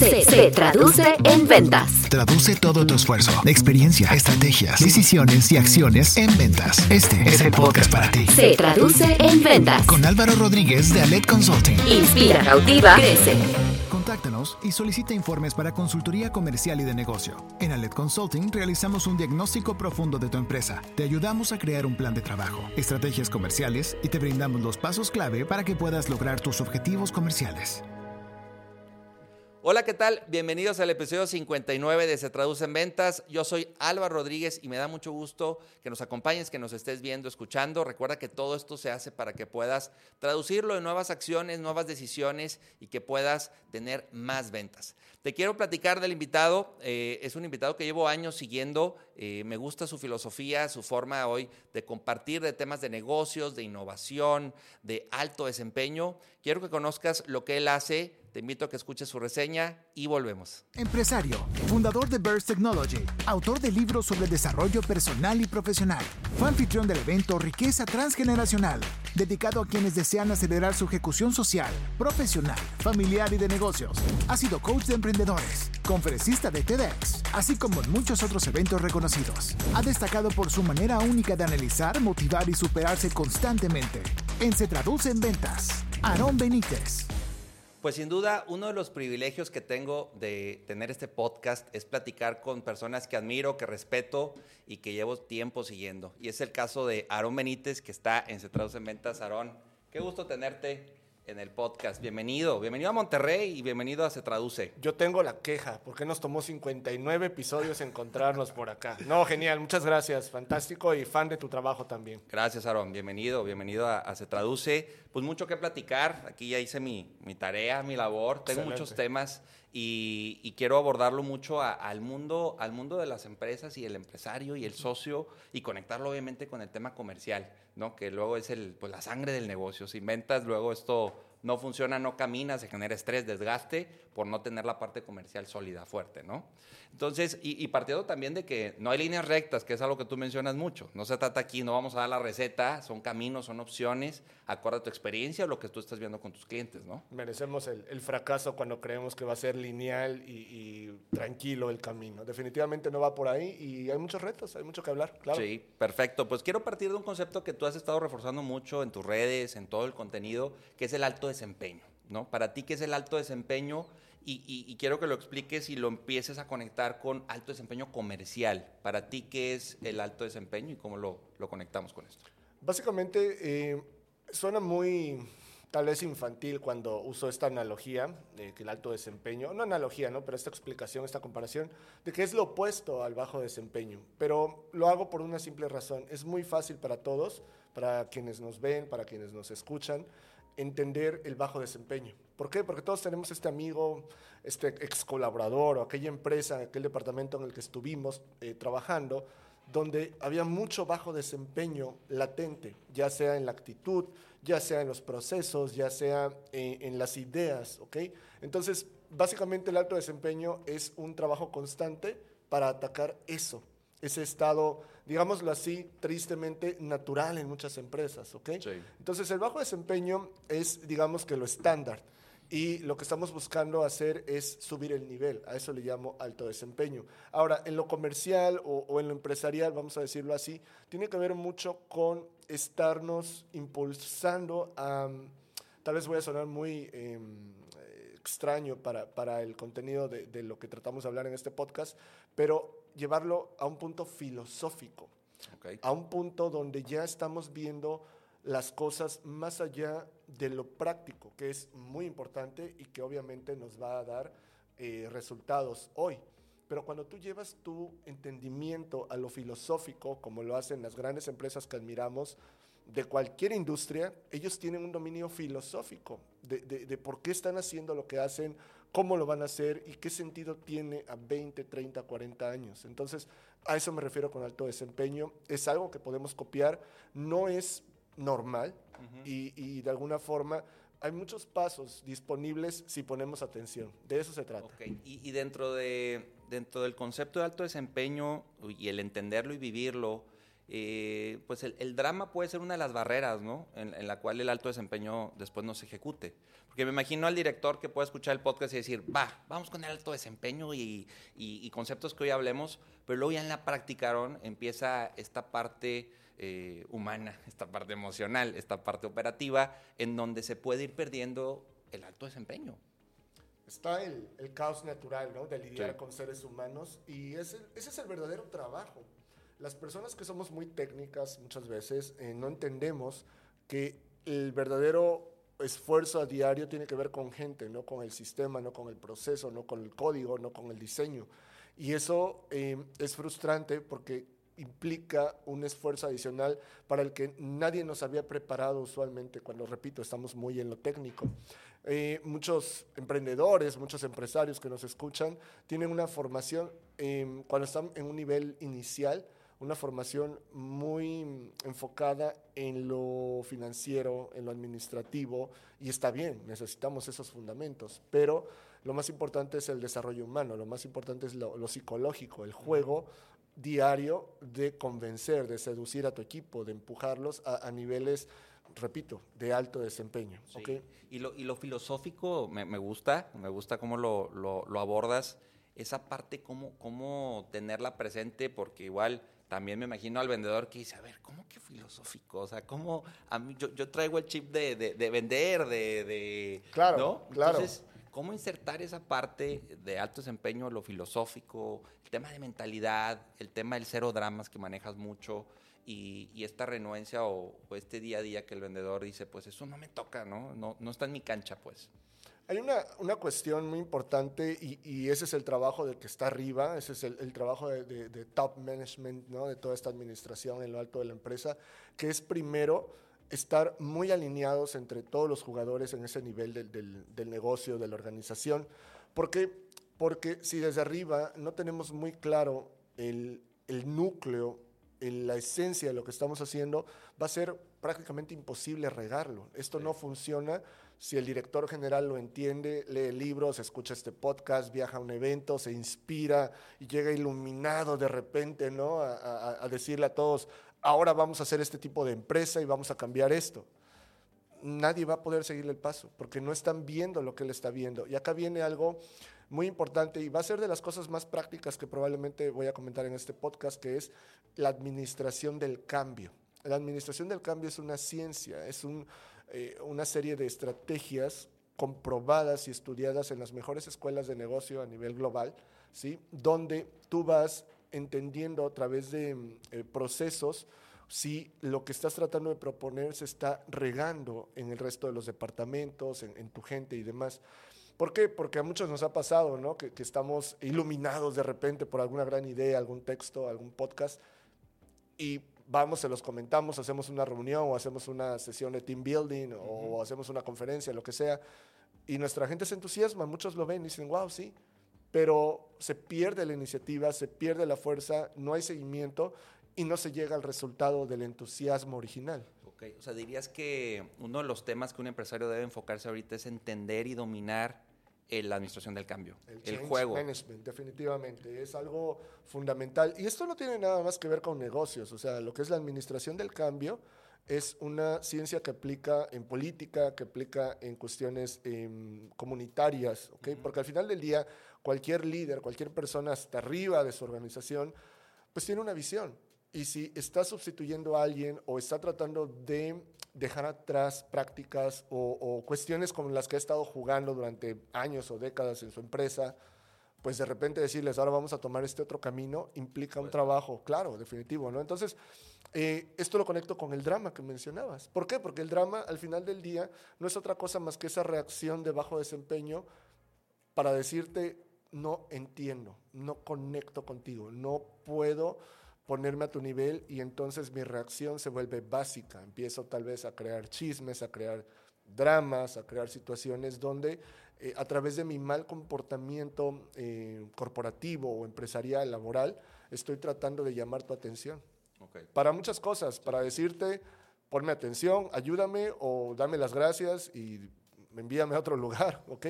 Se, se traduce en ventas. Traduce todo tu esfuerzo, experiencia, estrategias, decisiones y acciones en ventas. Este es el podcast para ti. Se traduce en ventas. Con Álvaro Rodríguez de Alet Consulting. Inspira, cautiva, crece. Contáctanos y solicita informes para consultoría comercial y de negocio. En Alet Consulting realizamos un diagnóstico profundo de tu empresa. Te ayudamos a crear un plan de trabajo, estrategias comerciales y te brindamos los pasos clave para que puedas lograr tus objetivos comerciales. Hola, ¿qué tal? Bienvenidos al episodio 59 de Se Traduce en Ventas. Yo soy Álvaro Rodríguez y me da mucho gusto que nos acompañes, que nos estés viendo, escuchando. Recuerda que todo esto se hace para que puedas traducirlo en nuevas acciones, nuevas decisiones y que puedas tener más ventas. Te quiero platicar del invitado. Eh, es un invitado que llevo años siguiendo. Eh, me gusta su filosofía, su forma hoy de compartir de temas de negocios, de innovación, de alto desempeño. Quiero que conozcas lo que él hace te invito a que escuches su reseña y volvemos. Empresario, fundador de Burst Technology, autor de libros sobre desarrollo personal y profesional. Fue anfitrión del evento Riqueza Transgeneracional, dedicado a quienes desean acelerar su ejecución social, profesional, familiar y de negocios. Ha sido coach de emprendedores, conferencista de TEDx, así como en muchos otros eventos reconocidos. Ha destacado por su manera única de analizar, motivar y superarse constantemente. En Se Traduce en Ventas, Aarón Benítez. Pues sin duda, uno de los privilegios que tengo de tener este podcast es platicar con personas que admiro, que respeto y que llevo tiempo siguiendo. Y es el caso de Aarón Benítez, que está en Traduce en Ventas. Aarón, qué gusto tenerte en el podcast. Bienvenido, bienvenido a Monterrey y bienvenido a Se Traduce. Yo tengo la queja, porque nos tomó 59 episodios encontrarnos por acá. No, genial, muchas gracias, fantástico y fan de tu trabajo también. Gracias, Aaron, bienvenido, bienvenido a, a Se Traduce. Pues mucho que platicar, aquí ya hice mi, mi tarea, mi labor, tengo Excelente. muchos temas y, y quiero abordarlo mucho a- al, mundo, al mundo de las empresas y el empresario y el socio y conectarlo obviamente con el tema comercial, ¿no? que luego es el, pues, la sangre del negocio. Si inventas, luego esto no funciona, no camina, se genera estrés, desgaste por no tener la parte comercial sólida, fuerte, ¿no? Entonces, y, y partiendo también de que no hay líneas rectas, que es algo que tú mencionas mucho. No se trata aquí, no vamos a dar la receta, son caminos, son opciones, acorde a tu experiencia o lo que tú estás viendo con tus clientes, ¿no? Merecemos el, el fracaso cuando creemos que va a ser lineal y, y tranquilo el camino. Definitivamente no va por ahí y hay muchos retos, hay mucho que hablar, claro. Sí, perfecto. Pues quiero partir de un concepto que tú has estado reforzando mucho en tus redes, en todo el contenido, que es el alto desempeño, ¿no? Para ti, ¿qué es el alto desempeño? Y, quiero que lo expliques y lo empieces a conectar con alto desempeño comercial. Para ti, ¿qué es el alto desempeño y cómo lo, conectamos con esto? Básicamente, eh, suena muy tal vez infantil cuando uso esta analogía de que el alto desempeño, no analogía, ¿no? pero esta explicación, esta comparación, de que es lo opuesto al bajo desempeño. Pero lo hago por una simple razón. Es muy fácil para todos, para quienes nos ven, para quienes nos escuchan, entender el bajo desempeño. ¿Por qué? Porque todos tenemos este amigo, este ex colaborador o aquella empresa, aquel departamento en el que estuvimos eh, trabajando, donde había mucho bajo desempeño latente, ya sea en la actitud, ya sea en los procesos, ya sea eh, en las ideas, ¿ok? Entonces, básicamente el alto desempeño es un trabajo constante para atacar eso, ese estado, digámoslo así, tristemente natural en muchas empresas, ¿ok? Sí. Entonces, el bajo desempeño es, digamos que lo estándar. Y lo que estamos buscando hacer es subir el nivel. A eso le llamo alto desempeño. Ahora, en lo comercial o, o en lo empresarial, vamos a decirlo así, tiene que ver mucho con estarnos impulsando a... Tal vez voy a sonar muy eh, extraño para, para el contenido de, de lo que tratamos de hablar en este podcast, pero llevarlo a un punto filosófico a un punto donde ya estamos viendo las cosas más allá de lo práctico, que es muy importante y que obviamente nos va a dar eh, resultados hoy. Pero cuando tú llevas tu entendimiento a lo filosófico, como lo hacen las grandes empresas que admiramos, de cualquier industria, ellos tienen un dominio filosófico de, de- de por qué están haciendo lo que hacen, cómo lo van a hacer y qué sentido tiene a 20, 30, 40 años. Entonces, a eso me refiero con alto desempeño. Es algo que podemos copiar, no es normal y, y de alguna forma hay muchos pasos disponibles si ponemos atención. De eso se trata. Ok, Y, y dentro, de, dentro del concepto de alto desempeño y el entenderlo y vivirlo, eh, pues el, el drama puede ser una de las barreras, ¿no? En, en la cual el alto desempeño después no se ejecute. Porque me imagino al director que pueda escuchar el podcast y decir, va, vamos con el alto desempeño y, y- y conceptos que hoy hablemos, pero luego ya en la práctica, Aaron, empieza esta parte eh, humana, esta parte emocional, esta parte operativa, en donde se puede ir perdiendo el alto desempeño. Está el, el caos natural, ¿no? De lidiar Sí. con seres humanos y ese, ese es el verdadero trabajo. Las personas que somos muy técnicas muchas veces eh, no entendemos que el verdadero esfuerzo a diario tiene que ver con gente, no con el sistema, no con el proceso, no con el código, no con el diseño. Y eso eh, es frustrante porque implica un esfuerzo adicional para el que nadie nos había preparado usualmente, cuando, repito, estamos muy en lo técnico. Eh, muchos emprendedores, muchos empresarios que nos escuchan tienen una formación, eh, cuando están en un nivel inicial, una formación muy mm, enfocada en lo financiero, en lo administrativo, y está bien, necesitamos esos fundamentos, pero lo más importante es el desarrollo humano, lo más importante es lo, lo psicológico, el juego diario de convencer, de seducir a tu equipo, de empujarlos a, a niveles, repito, de alto desempeño. Sí. Y, lo, y lo filosófico me, me gusta, me gusta cómo lo, lo- lo abordas, esa parte, cómo, cómo tenerla presente, porque igual también me imagino al vendedor que dice, a ver, ¿cómo que filosófico? O sea, ¿cómo? A mí, yo, yo traigo el chip de, de- de vender, de, de- Claro, ¿no? claro. Entonces, ¿cómo insertar esa parte de alto desempeño, lo filosófico, el tema de mentalidad, el tema del cero dramas que manejas mucho? Y, y esta renuencia o, o este día a día que el vendedor dice, pues eso no me toca, ¿no? No, no está en mi cancha, pues. Hay una, una cuestión muy importante y, y ese es el trabajo del que está arriba, ese es el, el trabajo de, de- de top management, ¿no? de toda esta administración en lo alto de la empresa, que es primero estar muy alineados entre todos los jugadores en ese nivel del, del- del negocio, de la organización. ¿Por qué? Porque si desde arriba no tenemos muy claro el, el núcleo, el- la esencia de lo que estamos haciendo, va a ser prácticamente imposible regarlo. Esto no funciona si el director general lo entiende, lee libros, escucha este podcast, viaja a un evento, se inspira y llega iluminado de repente, ¿no? A, decirle a todos, ahora vamos a hacer este tipo de empresa y vamos a cambiar esto. Nadie va a poder seguirle el paso porque no están viendo lo que él está viendo. Y acá viene algo muy importante y va a ser de las cosas más prácticas que probablemente voy a comentar en este podcast, que es la administración del cambio. La administración del cambio es una ciencia, es un, eh, una serie de estrategias comprobadas y estudiadas en las mejores escuelas de negocio a nivel global, ¿sí? donde tú vas entendiendo a través de mm, eh, procesos si lo que estás tratando de proponer se está regando en el resto de los departamentos, en, en tu gente y demás. ¿Por qué? Porque a muchos nos ha pasado, ¿no? Que, que estamos iluminados de repente por alguna gran idea, algún texto, algún podcast, y vamos, se los comentamos, hacemos una reunión o hacemos una sesión de team building o hacemos una conferencia, lo que sea, y nuestra gente se entusiasma, muchos lo ven y dicen, wow, sí, pero se pierde la iniciativa, se pierde la fuerza, no hay seguimiento y no se llega al resultado del entusiasmo original. Ok, o sea, dirías que uno de los temas que un empresario debe enfocarse ahorita es entender y dominar la administración del cambio, el, change juego. Management, definitivamente, es algo fundamental. Y esto no tiene nada más que ver con negocios, o sea, lo que es la administración del cambio es una ciencia que aplica en política, que aplica en cuestiones em, comunitarias, ¿ok? Porque al final del día, cualquier líder, cualquier persona hasta arriba de su organización, pues tiene una visión. Y si está sustituyendo a alguien o está tratando de dejar atrás prácticas o, o cuestiones con las que ha estado jugando durante años o décadas en su empresa, pues de repente decirles, ahora vamos a tomar este otro camino, implica un trabajo, claro, definitivo, ¿no? Entonces, eh, esto lo conecto con el drama que mencionabas. ¿Por qué? Porque el drama, al final del día, no es otra cosa más que esa reacción de bajo desempeño para decirte, no entiendo, no conecto contigo, no puedo ponerme a tu nivel y entonces mi reacción se vuelve básica. Empiezo tal vez a crear chismes, a crear dramas, a crear situaciones donde eh, a través de mi mal comportamiento eh, corporativo o empresarial, laboral, estoy tratando de llamar tu atención. Para muchas cosas, para decirte, ponme atención, ayúdame o dame las gracias y envíame a otro lugar, ¿ok?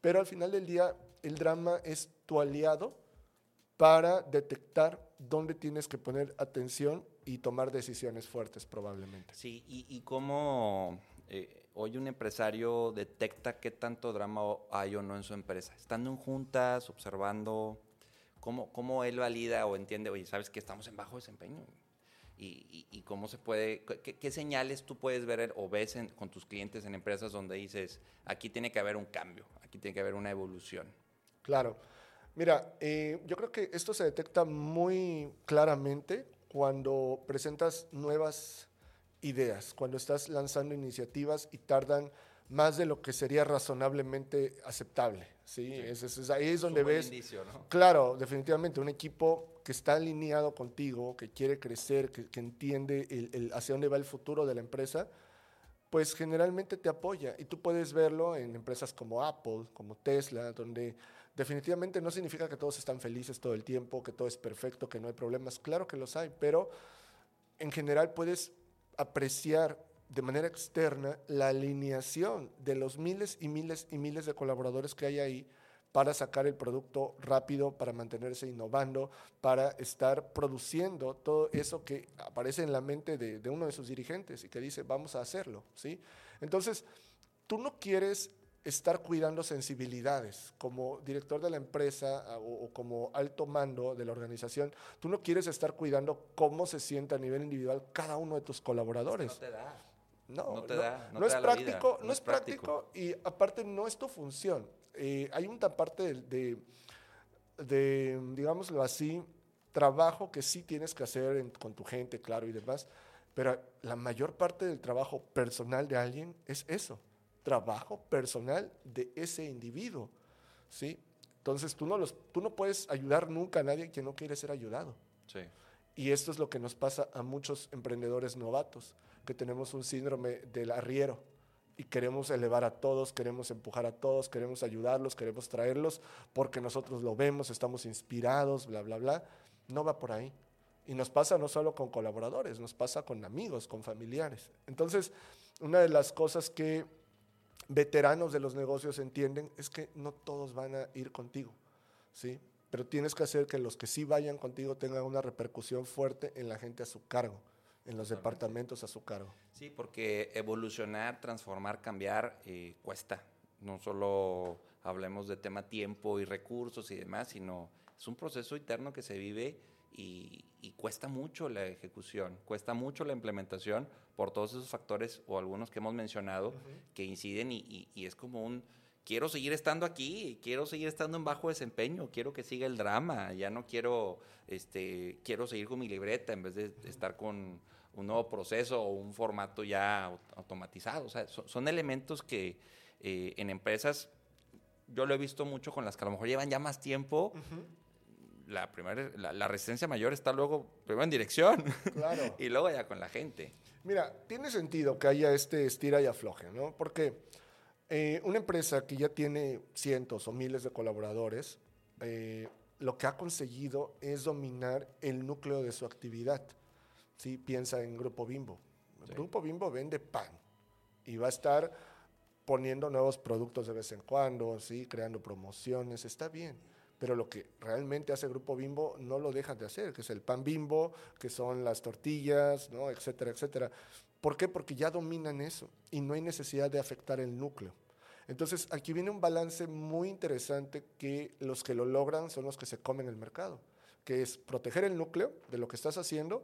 Pero al final del día, el drama es tu aliado para detectar dónde tienes que poner atención y tomar decisiones fuertes probablemente. Sí, y, y cómo eh, hoy un empresario detecta qué tanto drama hay o no en su empresa. Estando en juntas, observando, cómo, cómo él valida o entiende, oye, sabes que estamos en bajo desempeño. Y, y, y cómo se puede, qué, qué, señales tú puedes ver o ves en, con tus clientes en empresas donde dices, aquí tiene que haber un cambio, aquí tiene que haber una evolución. Claro. Mira, eh, yo creo que esto se detecta muy claramente cuando presentas nuevas ideas, cuando estás lanzando iniciativas y tardan más de lo que sería razonablemente aceptable. ¿sí? sí. Es, es, ahí es donde es ves... Indicio, ¿no? Claro, definitivamente, un equipo que está alineado contigo, que quiere crecer, que, que entiende el, el hacia dónde va el futuro de la empresa, pues generalmente te apoya. Y tú puedes verlo en empresas como Apple, como Tesla, donde definitivamente no significa que todos están felices todo el tiempo, que todo es perfecto, que no hay problemas. Claro que los hay, pero en general puedes apreciar de manera externa la alineación de los miles y miles y miles de colaboradores que hay ahí para sacar el producto rápido, para mantenerse innovando, para estar produciendo todo eso que aparece en la mente de, de uno de sus dirigentes y que dice, vamos a hacerlo, ¿sí? Entonces, tú no quieres estar cuidando sensibilidades. Como director de la empresa o, o, como alto mando de la organización, tú no quieres estar cuidando cómo se siente a nivel individual cada uno de tus colaboradores. Es que no te da. No, no, te no, da, no, no te es da práctico, no, no es práctico. práctico y aparte no es tu función. Eh, hay una parte de, de, de, digámoslo así, trabajo que sí tienes que hacer en, con tu gente, claro, y demás, pero la mayor parte del trabajo personal de alguien es eso trabajo personal de ese individuo, ¿sí? Entonces tú no, los, tú no puedes ayudar nunca a nadie que no quiere ser ayudado. Sí. Y esto es lo que nos pasa a muchos emprendedores novatos, que tenemos un síndrome del arriero y queremos elevar a todos, queremos empujar a todos, queremos ayudarlos, queremos traerlos porque nosotros lo vemos, estamos inspirados, bla, bla, bla. No va por ahí. Y nos pasa no solo con colaboradores, nos pasa con amigos, con familiares. Entonces, una de las cosas que veteranos de los negocios entienden es que no todos van a ir contigo, ¿sí? Pero tienes que hacer que los que sí vayan contigo tengan una repercusión fuerte en la gente a su cargo, en los departamentos a su cargo. Sí, porque evolucionar, transformar, cambiar eh, cuesta. No solo hablemos de tema tiempo y recursos y demás, sino es un proceso interno que se vive y, y, cuesta mucho la ejecución, cuesta mucho la implementación por todos esos factores o algunos que hemos mencionado uh -huh. que inciden y, y, y, es como un, quiero seguir estando aquí, quiero seguir estando en bajo desempeño, quiero que siga el drama, ya no quiero, este, quiero seguir con mi libreta en vez de estar con un nuevo proceso o un formato ya automatizado. O sea, son, son elementos que eh, en empresas yo lo he visto mucho con las que a lo mejor llevan ya más tiempo. Uh -huh la, primera, la, la, resistencia mayor está luego primero en dirección claro. y luego ya con la gente. Mira, tiene sentido que haya este estira y afloje, ¿no? Porque eh, una empresa que ya tiene cientos o miles de colaboradores, eh, lo que ha conseguido es dominar el núcleo de su actividad. ¿sí? Piensa en Grupo Bimbo. El sí. Grupo Bimbo vende pan y va a estar poniendo nuevos productos de vez en cuando, ¿sí? creando promociones, está bien pero lo que realmente hace Grupo Bimbo no lo dejan de hacer, que es el pan bimbo, que son las tortillas, ¿no? etcétera, etcétera. ¿Por qué? Porque ya dominan eso y no hay necesidad de afectar el núcleo. Entonces, aquí viene un balance muy interesante que los que lo logran son los que se comen el mercado, que es proteger el núcleo de lo que estás haciendo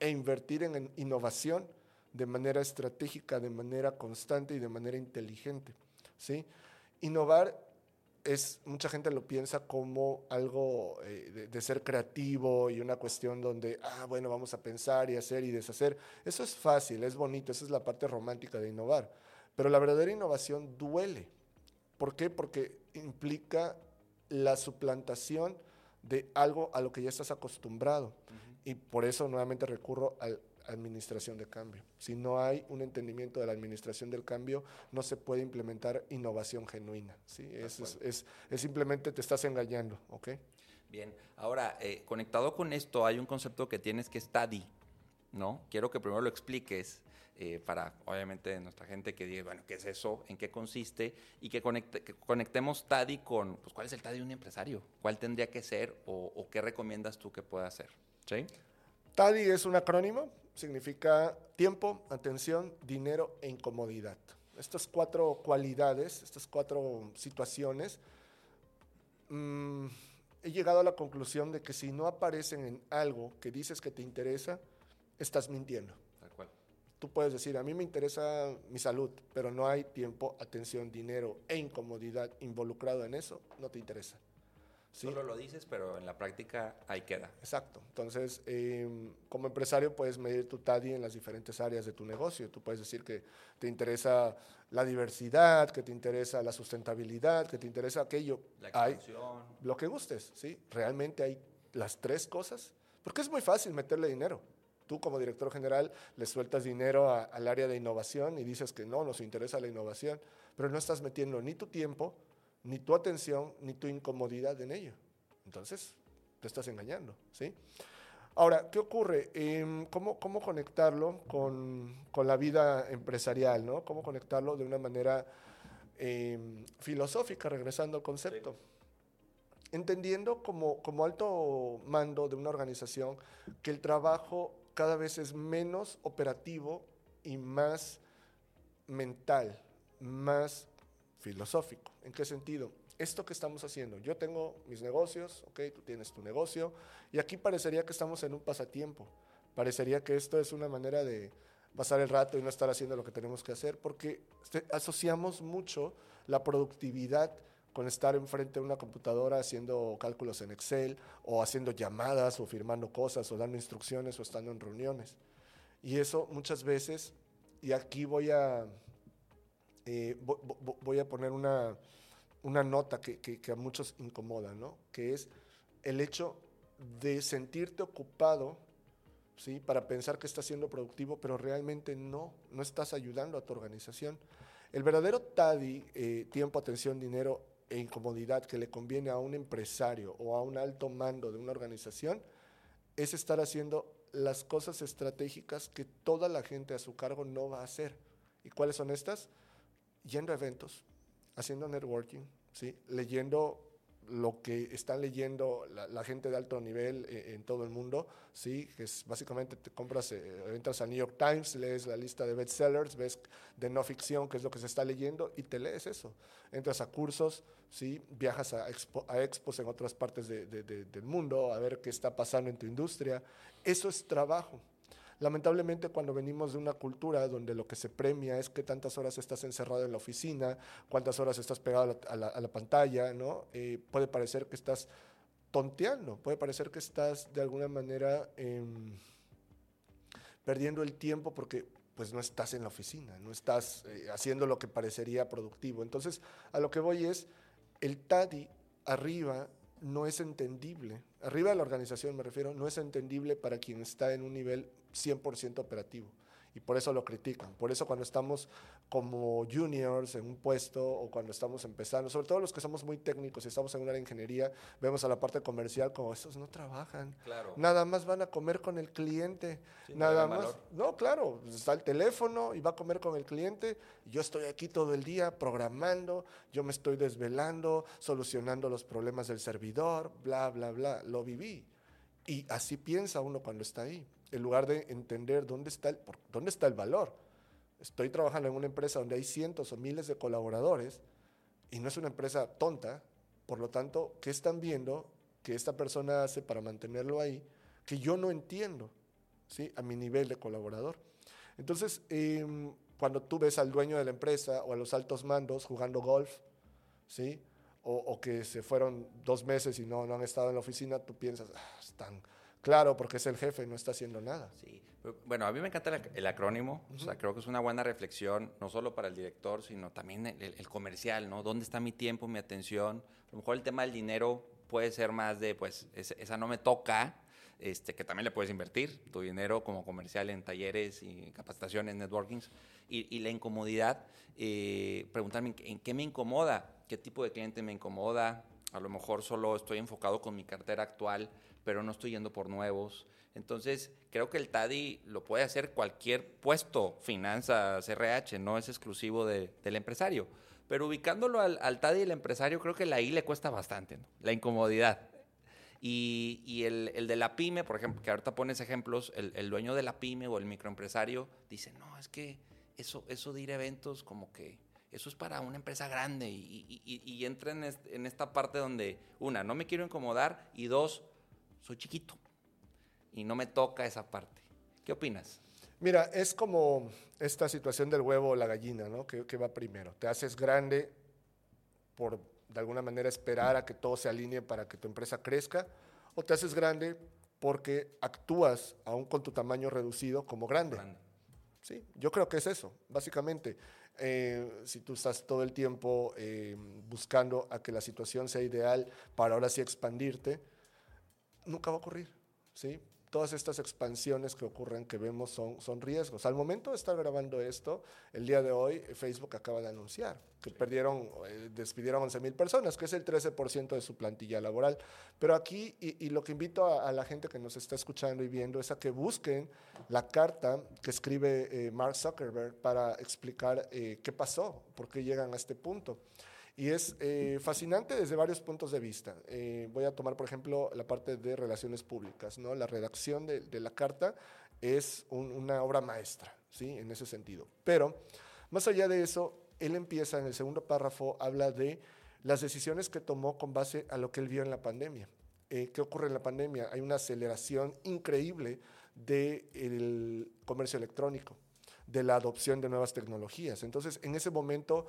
e invertir en innovación de manera estratégica, de manera constante y de manera inteligente. ¿sí? Innovar es, mucha gente lo piensa como algo eh, de, de, ser creativo y una cuestión donde, ah, bueno, vamos a pensar y hacer y deshacer. Eso es fácil, es bonito, esa es la parte romántica de innovar. Pero la verdadera innovación duele. ¿Por qué? Porque implica la suplantación de algo a lo que ya estás acostumbrado. Uh -huh. Y por eso nuevamente recurro al administración de cambio. Si no hay un entendimiento de la administración del cambio, no se puede implementar innovación genuina. ¿sí? Es, es, es, es, simplemente te estás engañando. ¿okay? Bien, ahora, eh, conectado con esto, hay un concepto que tienes que study, ¿no? Quiero que primero lo expliques. Eh, para obviamente nuestra gente que diga, bueno, ¿qué es eso? ¿En qué consiste? Y que, conecte, que conectemos TADI con, pues, ¿cuál es el TADI de un empresario? ¿Cuál tendría que ser o, o qué recomiendas tú que pueda hacer? ¿Sí? TADI es un acrónimo, significa tiempo, atención, dinero e incomodidad. Estas cuatro cualidades, estas cuatro situaciones, mm, he llegado a la conclusión de que si no aparecen en algo que dices que te interesa, estás mintiendo. Tal cual. Tú puedes decir, a mí me interesa mi salud, pero no hay tiempo, atención, dinero e incomodidad involucrado en eso, no te interesa. ¿Sí? Solo lo dices, pero en la práctica ahí queda. Exacto. Entonces, eh, como empresario puedes medir tu TADI en las diferentes áreas de tu negocio. Tú puedes decir que te interesa la diversidad, que te interesa la sustentabilidad, que te interesa aquello. La Hay lo que gustes, ¿sí? Realmente hay las tres cosas. Porque es muy fácil meterle dinero. Tú como director general le sueltas dinero a- al área de innovación y dices que no, nos interesa la innovación, pero no estás metiendo ni tu tiempo, ni tu atención, ni tu incomodidad en ello. Entonces, te estás engañando, ¿sí? Ahora, ¿qué ocurre? Em, ¿cómo, ¿Cómo conectarlo con, con la vida empresarial, ¿no? ¿Cómo conectarlo de una manera em, filosófica, regresando al concepto? entendiendo como, como alto mando de una organización que el trabajo cada vez es menos operativo y más mental, más filosófico. ¿En qué sentido? Esto que estamos haciendo, yo tengo mis negocios, ok, tú tienes tu negocio, y aquí parecería que estamos en un pasatiempo, parecería que esto es una manera de pasar el rato y no estar haciendo lo que tenemos que hacer, porque asociamos mucho la productividad con estar enfrente de una computadora haciendo cálculos en Excel o haciendo llamadas o firmando cosas o dando instrucciones o estando en reuniones. Y eso muchas veces, y aquí voy a, eh, vo- vo- voy a poner una, una nota que, que- que a muchos incomoda, ¿no? Que es el hecho de sentirte ocupado, ¿sí? Para pensar que estás siendo productivo, pero realmente no, no estás ayudando a tu organización. El verdadero TADI, eh, tiempo, atención, dinero e incomodidad que le conviene a un empresario o a un alto mando de una organización, es estar haciendo las cosas estratégicas que toda la gente a su cargo no va a hacer. ¿Y cuáles son estas? Yendo a eventos, haciendo networking, ¿sí? leyendo lo que están leyendo la, la gente de alto nivel eh, en todo el mundo, ¿sí? que es básicamente te compras, eh, entras al New York Times, lees la lista de bestsellers, ves de no ficción, qué es lo que se está leyendo, y te lees eso. Entras a cursos, ¿sí? viajas a, expo- a expos en otras partes de- de- de- del mundo, a ver qué está pasando en tu industria. Eso es trabajo. Lamentablemente cuando venimos de una cultura donde lo que se premia es qué tantas horas estás encerrado en la oficina, cuántas horas estás pegado a la pantalla, ¿no? Eh, puede parecer que estás tonteando, puede parecer que estás de alguna manera em, perdiendo el tiempo porque pues no estás en la oficina, no estás eh, haciendo lo que parecería productivo. Entonces, a lo que voy es, el TADI arriba no es entendible, arriba de la organización me refiero, no es entendible para quien está en un nivel 100% operativo. Y por eso lo critican. Por eso cuando estamos como juniors en un puesto o cuando estamos empezando, sobre todo los que somos muy técnicos y estamos en una ingeniería, vemos a la parte comercial como estos no trabajan. Claro. Nada más van a comer con el cliente. Sí, nada más. valor. No, claro, está el teléfono y va a comer con el cliente. Yo estoy aquí todo el día programando, yo me estoy desvelando, solucionando los problemas del servidor, bla, bla, bla. Lo viví. Y así piensa uno cuando está ahí, en lugar de entender dónde está el, por- dónde está el valor. Estoy trabajando en una empresa donde hay cientos o miles de colaboradores y no es una empresa tonta, por lo tanto, ¿qué están viendo que esta persona hace para mantenerlo ahí que yo no entiendo, ¿sí? A mi nivel de colaborador. Entonces, em, cuando tú ves al dueño de la empresa o a los altos mandos jugando golf, ¿sí? O, o que se fueron dos meses y no, no han estado en la oficina, tú piensas, ah, están claro, porque es el jefe, no está haciendo nada. Sí. Bueno, a mí me encanta el, ac- el acrónimo. O sea, creo que es una buena reflexión, no solo para el director, sino también el, comercial, ¿no? ¿Dónde está mi tiempo, mi atención? A lo mejor el tema del dinero puede ser más de, pues, esa no me toca, este, que también le puedes invertir tu dinero como comercial en talleres y capacitaciones, networkings. Y, y la incomodidad, eh, preguntarme en qué me incomoda, qué tipo de cliente me incomoda. A lo mejor solo estoy enfocado con mi cartera actual, pero no estoy yendo por nuevos. Entonces, creo que el TADI lo puede hacer cualquier puesto, finanzas, RH, no es exclusivo de- del empresario. Pero ubicándolo al, al TADI el empresario, creo que la I le cuesta bastante, la incomodidad. Y, y el, el de la pyme, por ejemplo, que ahorita pones ejemplos, el, el dueño de la pyme o el microempresario dice, no, es que eso, eso de ir a eventos como que eso es para una empresa grande y, y- y- entra en, en esta parte donde, una, no me quiero incomodar y dos, soy chiquito y no me toca esa parte. ¿Qué opinas? Mira, es como esta situación del huevo o la gallina, ¿no? Que, que va primero. Te haces grande por, de alguna manera, esperar a que todo se alinee para que tu empresa crezca, o te haces grande porque actúas, aún con tu tamaño reducido, como grande. Grande. Sí, yo creo que es eso, básicamente. Eh, si tú estás todo el tiempo eh, buscando a que la situación sea ideal para ahora sí expandirte, nunca va a ocurrir, ¿sí? Todas estas expansiones que ocurren, que vemos, son, son riesgos. Al momento de estar grabando esto, el día de hoy, Facebook acaba de anunciar que perdieron, eh, despidieron 11 mil personas, que es el 13% de su plantilla laboral. Pero aquí, y, y lo que invito a, a la gente que nos está escuchando y viendo, es a que busquen la carta que escribe eh, Mark Zuckerberg para explicar eh, qué pasó, por qué llegan a este punto. Y es eh, fascinante desde varios puntos de vista. Eh, voy a tomar, por ejemplo, la parte de relaciones públicas. ¿no? La redacción de, de la carta es un- una obra maestra, ¿sí? en ese sentido. Pero, más allá de eso, él empieza en el segundo párrafo, habla de las decisiones que tomó con base a lo que él vio en la pandemia. Eh, ¿Qué ocurre en la pandemia? Hay una aceleración increíble del comercio electrónico, de la adopción de nuevas tecnologías. Entonces, en ese momento,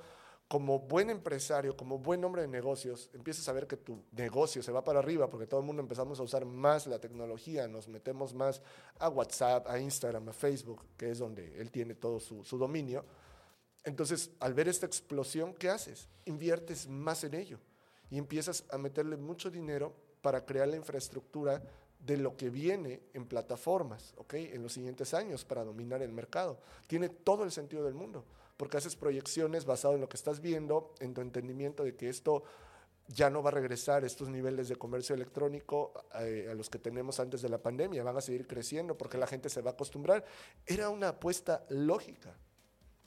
como buen empresario, como buen hombre de negocios, empiezas a ver que tu negocio se va para arriba porque todo el mundo empezamos a usar más la tecnología, nos metemos más a WhatsApp, a Instagram, a Facebook, que es donde él tiene todo su, su dominio. Entonces, al ver esta explosión, ¿qué haces? Inviertes más en ello y empiezas a meterle mucho dinero para crear la infraestructura de lo que viene en plataformas, ¿ok? En los siguientes años para dominar el mercado. Tiene todo el sentido del mundo, porque haces proyecciones basado en lo que estás viendo, en tu entendimiento de que esto ya no va a regresar estos niveles de comercio electrónico eh, a los que tenemos antes de la pandemia, van a seguir creciendo porque la gente se va a acostumbrar. Era una apuesta lógica.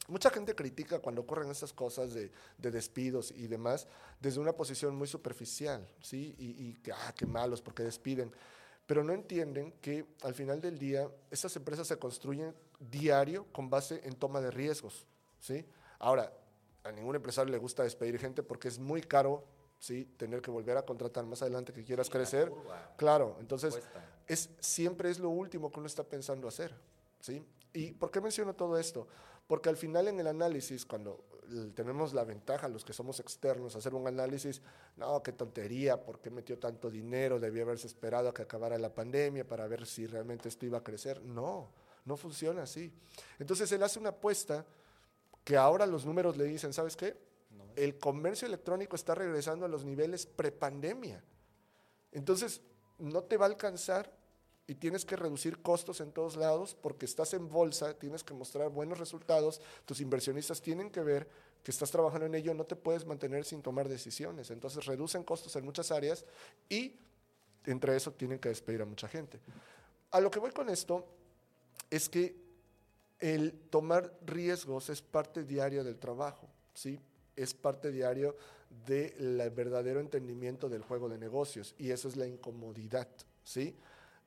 Mucha gente critica cuando ocurren estas cosas de, de despidos y demás desde una posición muy superficial, ¿sí? Y, y que, ah, qué malos porque despiden. Pero no entienden que al final del día estas empresas se construyen diario con base en toma de riesgos, ¿sí? Ahora, a ningún empresario le gusta despedir gente porque es muy caro, ¿sí? Tener que volver a contratar más adelante que quieras Sí, crecer. curva. Claro, entonces Cuesta. es, siempre es lo último que uno está pensando hacer. ¿sí? ¿Y por qué menciono todo esto? Porque al final en el análisis, cuando tenemos la ventaja, los que somos externos, hacer un análisis, no, qué tontería, ¿por qué metió tanto dinero? Debía haberse esperado a que acabara la pandemia para ver si realmente esto iba a crecer. No, no funciona así. Entonces él hace una apuesta que ahora los números le dicen, ¿sabes qué? El comercio electrónico está regresando a los niveles prepandemia. Entonces, no te va a alcanzar y tienes que reducir costos en todos lados porque estás en bolsa, tienes que mostrar buenos resultados, tus inversionistas tienen que ver que estás trabajando en ello, no te puedes mantener sin tomar decisiones. Entonces, reducen costos en muchas áreas y entre eso tienen que despedir a mucha gente. A lo que voy con esto es que el tomar riesgos es parte diaria del trabajo, ¿sí? Es parte diario del verdadero entendimiento del juego de negocios y eso es la incomodidad, ¿sí?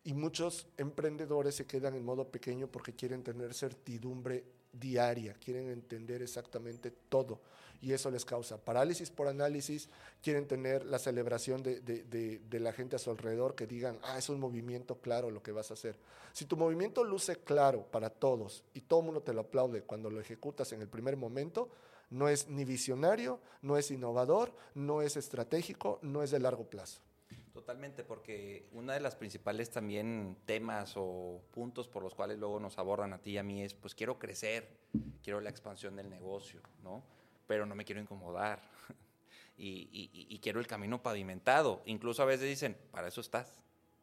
Y muchos emprendedores se quedan en modo pequeño porque quieren tener certidumbre diaria, quieren entender exactamente todo y eso les causa parálisis por análisis, quieren tener la celebración de, de- de- de la gente a su alrededor que digan, ah, es un movimiento claro lo que vas a hacer. Si tu movimiento luce claro para todos y todo el mundo te lo aplaude cuando lo ejecutas en el primer momento, no es ni visionario, no es innovador, no es estratégico, no es de largo plazo. Totalmente, porque una de las principales también temas o puntos por los cuales luego nos abordan a ti y a mí es, pues quiero crecer, quiero la expansión del negocio, ¿no? Pero no me quiero incomodar y, quiero el camino pavimentado. Incluso a veces dicen, para eso estás,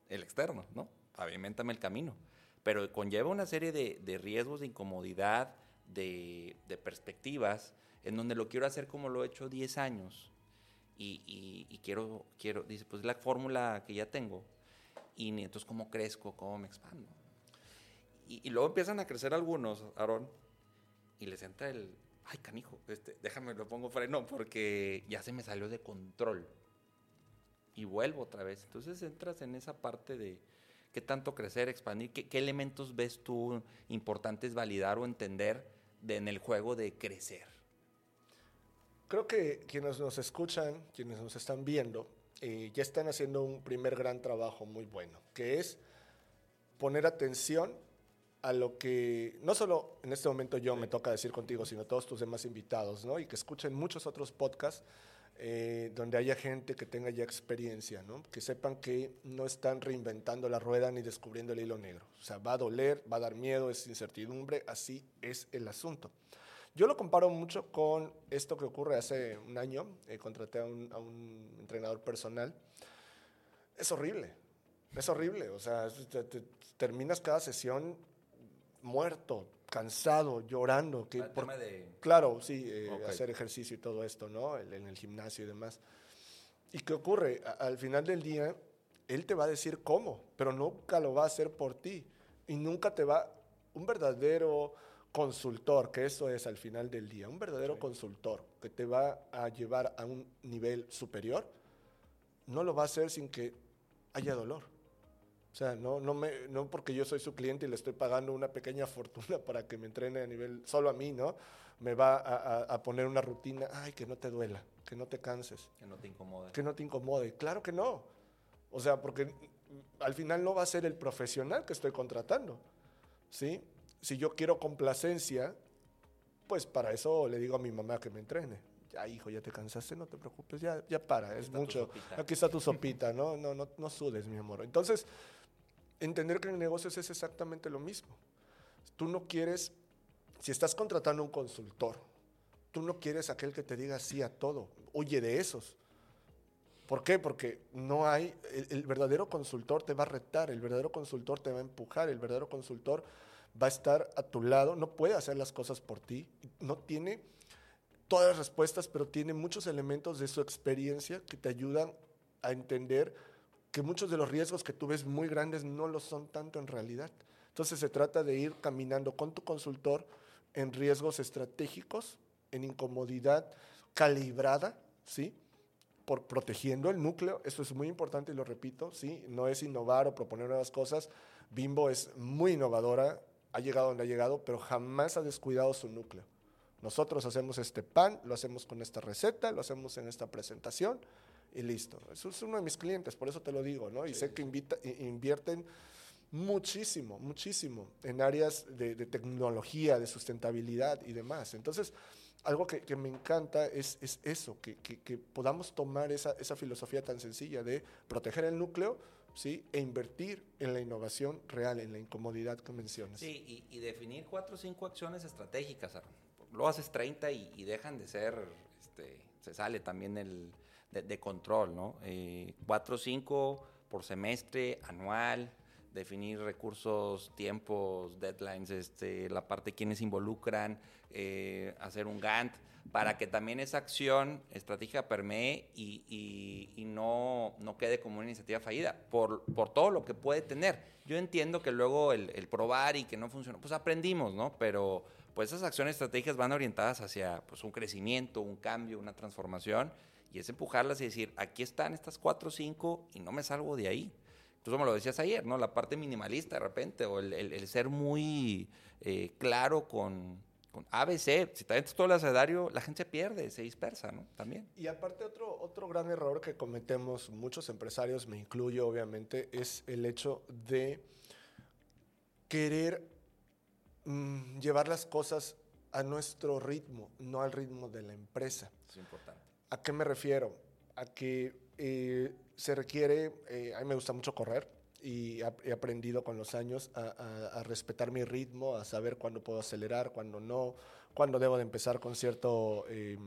el externo, ¿no? Pavimentame el camino. Pero conlleva una serie de, riesgos, de incomodidad, de, perspectivas, en donde lo quiero hacer como lo he hecho 10 años y, quiero, quiero, dice, pues es la fórmula que ya tengo. Y entonces, ¿cómo crezco? ¿Cómo me expando? Y, y luego empiezan a crecer algunos, Aarón, y les entra el, ay, canijo, este, déjame, lo pongo freno porque ya se me salió de control. y vuelvo otra vez. Entonces entras en esa parte de qué tanto crecer, expandir, qué, elementos ves tú importantes validar o entender de, en el juego de crecer. Creo que quienes nos escuchan, quienes nos están viendo, eh, ya están haciendo un primer gran trabajo muy bueno, que es poner atención a lo que no solo en este momento yo me toca decir contigo, sino todos tus demás invitados, ¿no? Y que escuchen muchos otros podcasts eh, donde haya gente que tenga ya experiencia, ¿no? Que sepan que no están reinventando la rueda ni descubriendo el hilo negro. O sea, va a doler, va a dar miedo, es incertidumbre, así es el asunto. Yo lo comparo mucho con esto que ocurre hace un año. Eh, contraté a un, a un entrenador personal. Es horrible, es horrible. O sea, te- te- terminas cada sesión muerto, cansado, llorando. Que El por- de- Claro, sí, eh, hacer ejercicio y todo esto, ¿no? En el gimnasio y demás. ¿Y qué ocurre? A- al final del día, él te va a decir cómo, pero nunca lo va a hacer por ti. Y nunca te va, un verdadero consultor, que eso es al final del día, un verdadero consultor que te va a llevar a un nivel superior, no lo va a hacer sin que haya dolor. O sea, no, no, me, no porque yo soy su cliente y le estoy pagando una pequeña fortuna para que me entrene a nivel, solo a mí, ¿no? Me va a, a- a poner una rutina, ay, que no te duela, que no te canses, que no te incomode. que no te incomode. Claro que no. O sea, porque al final no va a ser el profesional que estoy contratando, ¿sí? Si yo quiero complacencia, pues para eso le digo a mi mamá que me entrene. Ya, hijo, ya te cansaste, no te preocupes, ya, ya para, es mucho. Aquí está tu sopita, ¿no? No, no, no sudes, mi amor. Entonces, entender que en negocios es exactamente lo mismo. Tú no quieres, si estás contratando un consultor, tú no quieres aquel que te diga sí a todo. Huye de esos. ¿Por qué? Porque no hay, el verdadero consultor te va a retar, el verdadero consultor te va a empujar, el verdadero consultor va a estar a tu lado, no puede hacer las cosas por ti, no tiene todas las respuestas, pero tiene muchos elementos de su experiencia que te ayudan a entender que muchos de los riesgos que tú ves muy grandes no lo son tanto en realidad. Entonces se trata de ir caminando con tu consultor en riesgos estratégicos, en incomodidad calibrada, ¿sí? Por protegiendo el núcleo, eso es muy importante y lo repito, ¿sí? No es innovar o proponer nuevas cosas. Bimbo es muy innovadora, ha llegado donde ha llegado, pero jamás ha descuidado su núcleo. Nosotros hacemos este pan, lo hacemos con esta receta, lo hacemos en esta presentación y listo. Eso es uno de mis clientes, por eso te lo digo, ¿no? Y sé que invita- invierten muchísimo, muchísimo en áreas de, de tecnología, de sustentabilidad y demás. Entonces, algo que, que me encanta es, es eso, que, que- que podamos tomar esa, esa filosofía tan sencilla de proteger el núcleo, ¿sí? E invertir en la innovación real, en la incomodidad que mencionas. Sí, y, y definir cuatro o cinco acciones estratégicas. Aaron. Lo haces 30 y, y dejan de ser, este, se sale también el de, de control, ¿no? Eh, cuatro o cinco por semestre, anual, definir recursos, tiempos, deadlines, este, la parte de quienes involucran, eh, hacer un Gantt, para que también esa acción estratégica permee y, y- y no, no quede como una iniciativa fallida, por, por todo lo que puede tener. Yo entiendo que luego el, el probar y que no funcionó, pues aprendimos, ¿no? Pero pues esas acciones estratégicas van orientadas hacia pues, un crecimiento, un cambio, una transformación, y es empujarlas y decir, aquí están estas cuatro o cinco y no me salgo de ahí. Incluso me lo decías ayer, ¿no? La parte minimalista de repente, o el, el- el ser muy eh, claro con, con ABC. Si te aventas todo el abecedario, la gente se pierde, se dispersa, ¿no? También. Y aparte otro, otro gran error que cometemos muchos empresarios, me incluyo obviamente, es el hecho de querer mm, llevar las cosas a nuestro ritmo, no al ritmo de la empresa. Es importante. ¿A qué me refiero? A que eh, se requiere, eh, a mí me gusta mucho correr y he aprendido con los años a, a- a respetar mi ritmo, a saber cuándo puedo acelerar, cuándo no, cuándo debo de empezar con cierto eh,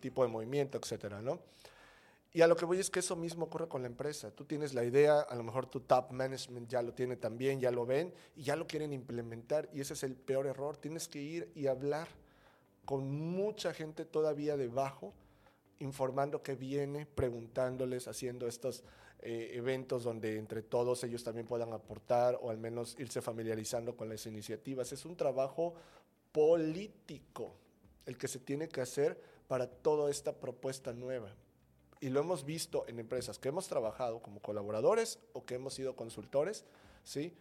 tipo de movimiento, etcétera, ¿no? Y a lo que voy es que eso mismo ocurre con la empresa. Tú tienes la idea, a lo mejor tu top management ya lo tiene también, ya lo ven y ya lo quieren implementar. Y ese es el peor error. Tienes que ir y hablar con mucha gente todavía debajo, informando que viene, preguntándoles, haciendo estos eh, eventos donde entre todos ellos también puedan aportar o al menos irse familiarizando con las iniciativas. Es un trabajo político el que se tiene que hacer para toda esta propuesta nueva. y lo hemos visto en empresas que hemos trabajado como colaboradores o que hemos sido consultores, ¿sí?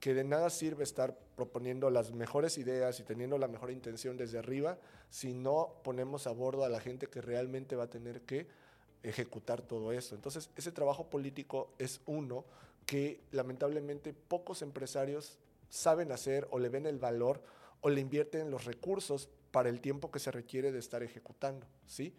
Que de nada sirve estar proponiendo las mejores ideas y teniendo la mejor intención desde arriba si no ponemos a bordo a la gente que realmente va a tener que ejecutar todo esto. Entonces, ese trabajo político es uno que lamentablemente pocos empresarios saben hacer o le ven el valor o le invierten los recursos para el tiempo que se requiere de estar ejecutando, ¿sí?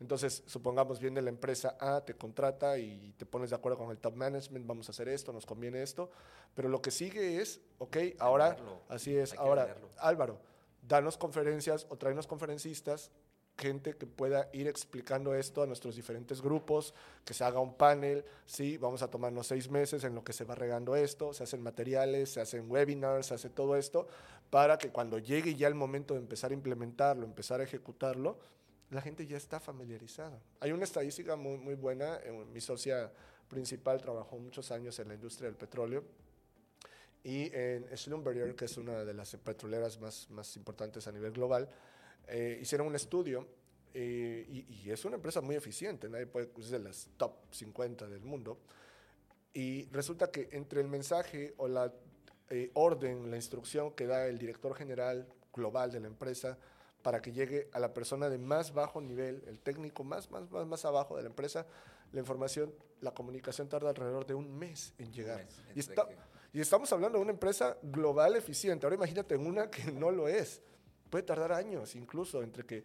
Entonces, supongamos viene la empresa A, te contrata y te pones de acuerdo con el top management, vamos a hacer esto, nos conviene esto, pero lo que sigue es, ok, ahora, venderlo. así es, Hay ahora. Álvaro, danos conferencias o tráenos conferencistas, gente que pueda ir explicando esto a nuestros diferentes grupos, que se haga un panel, sí, vamos a tomarnos seis meses en lo que se va regando esto, se hacen materiales, se hacen webinars, se hace todo esto, para que cuando llegue ya el momento de empezar a implementarlo, empezar a ejecutarlo, la gente ya está familiarizada. Hay una estadística muy, muy buena, eh, mi socia principal trabajó muchos años en la industria del petróleo y en Schlumberger, que es una de las petroleras más, más importantes a nivel global, eh, hicieron un estudio eh, y, es una empresa muy eficiente, nadie puede, es de las top 50 del mundo. Y resulta que entre el mensaje o la orden, la instrucción que da el director general global de la empresa para que llegue a la persona de más bajo nivel, el técnico más, más, más, más abajo de la empresa, la información, la comunicación tarda alrededor de un mes en llegar. mes, y, está- y estamos hablando de una empresa global eficiente. Ahora imagínate en una que no lo es. Puede tardar años incluso entre que...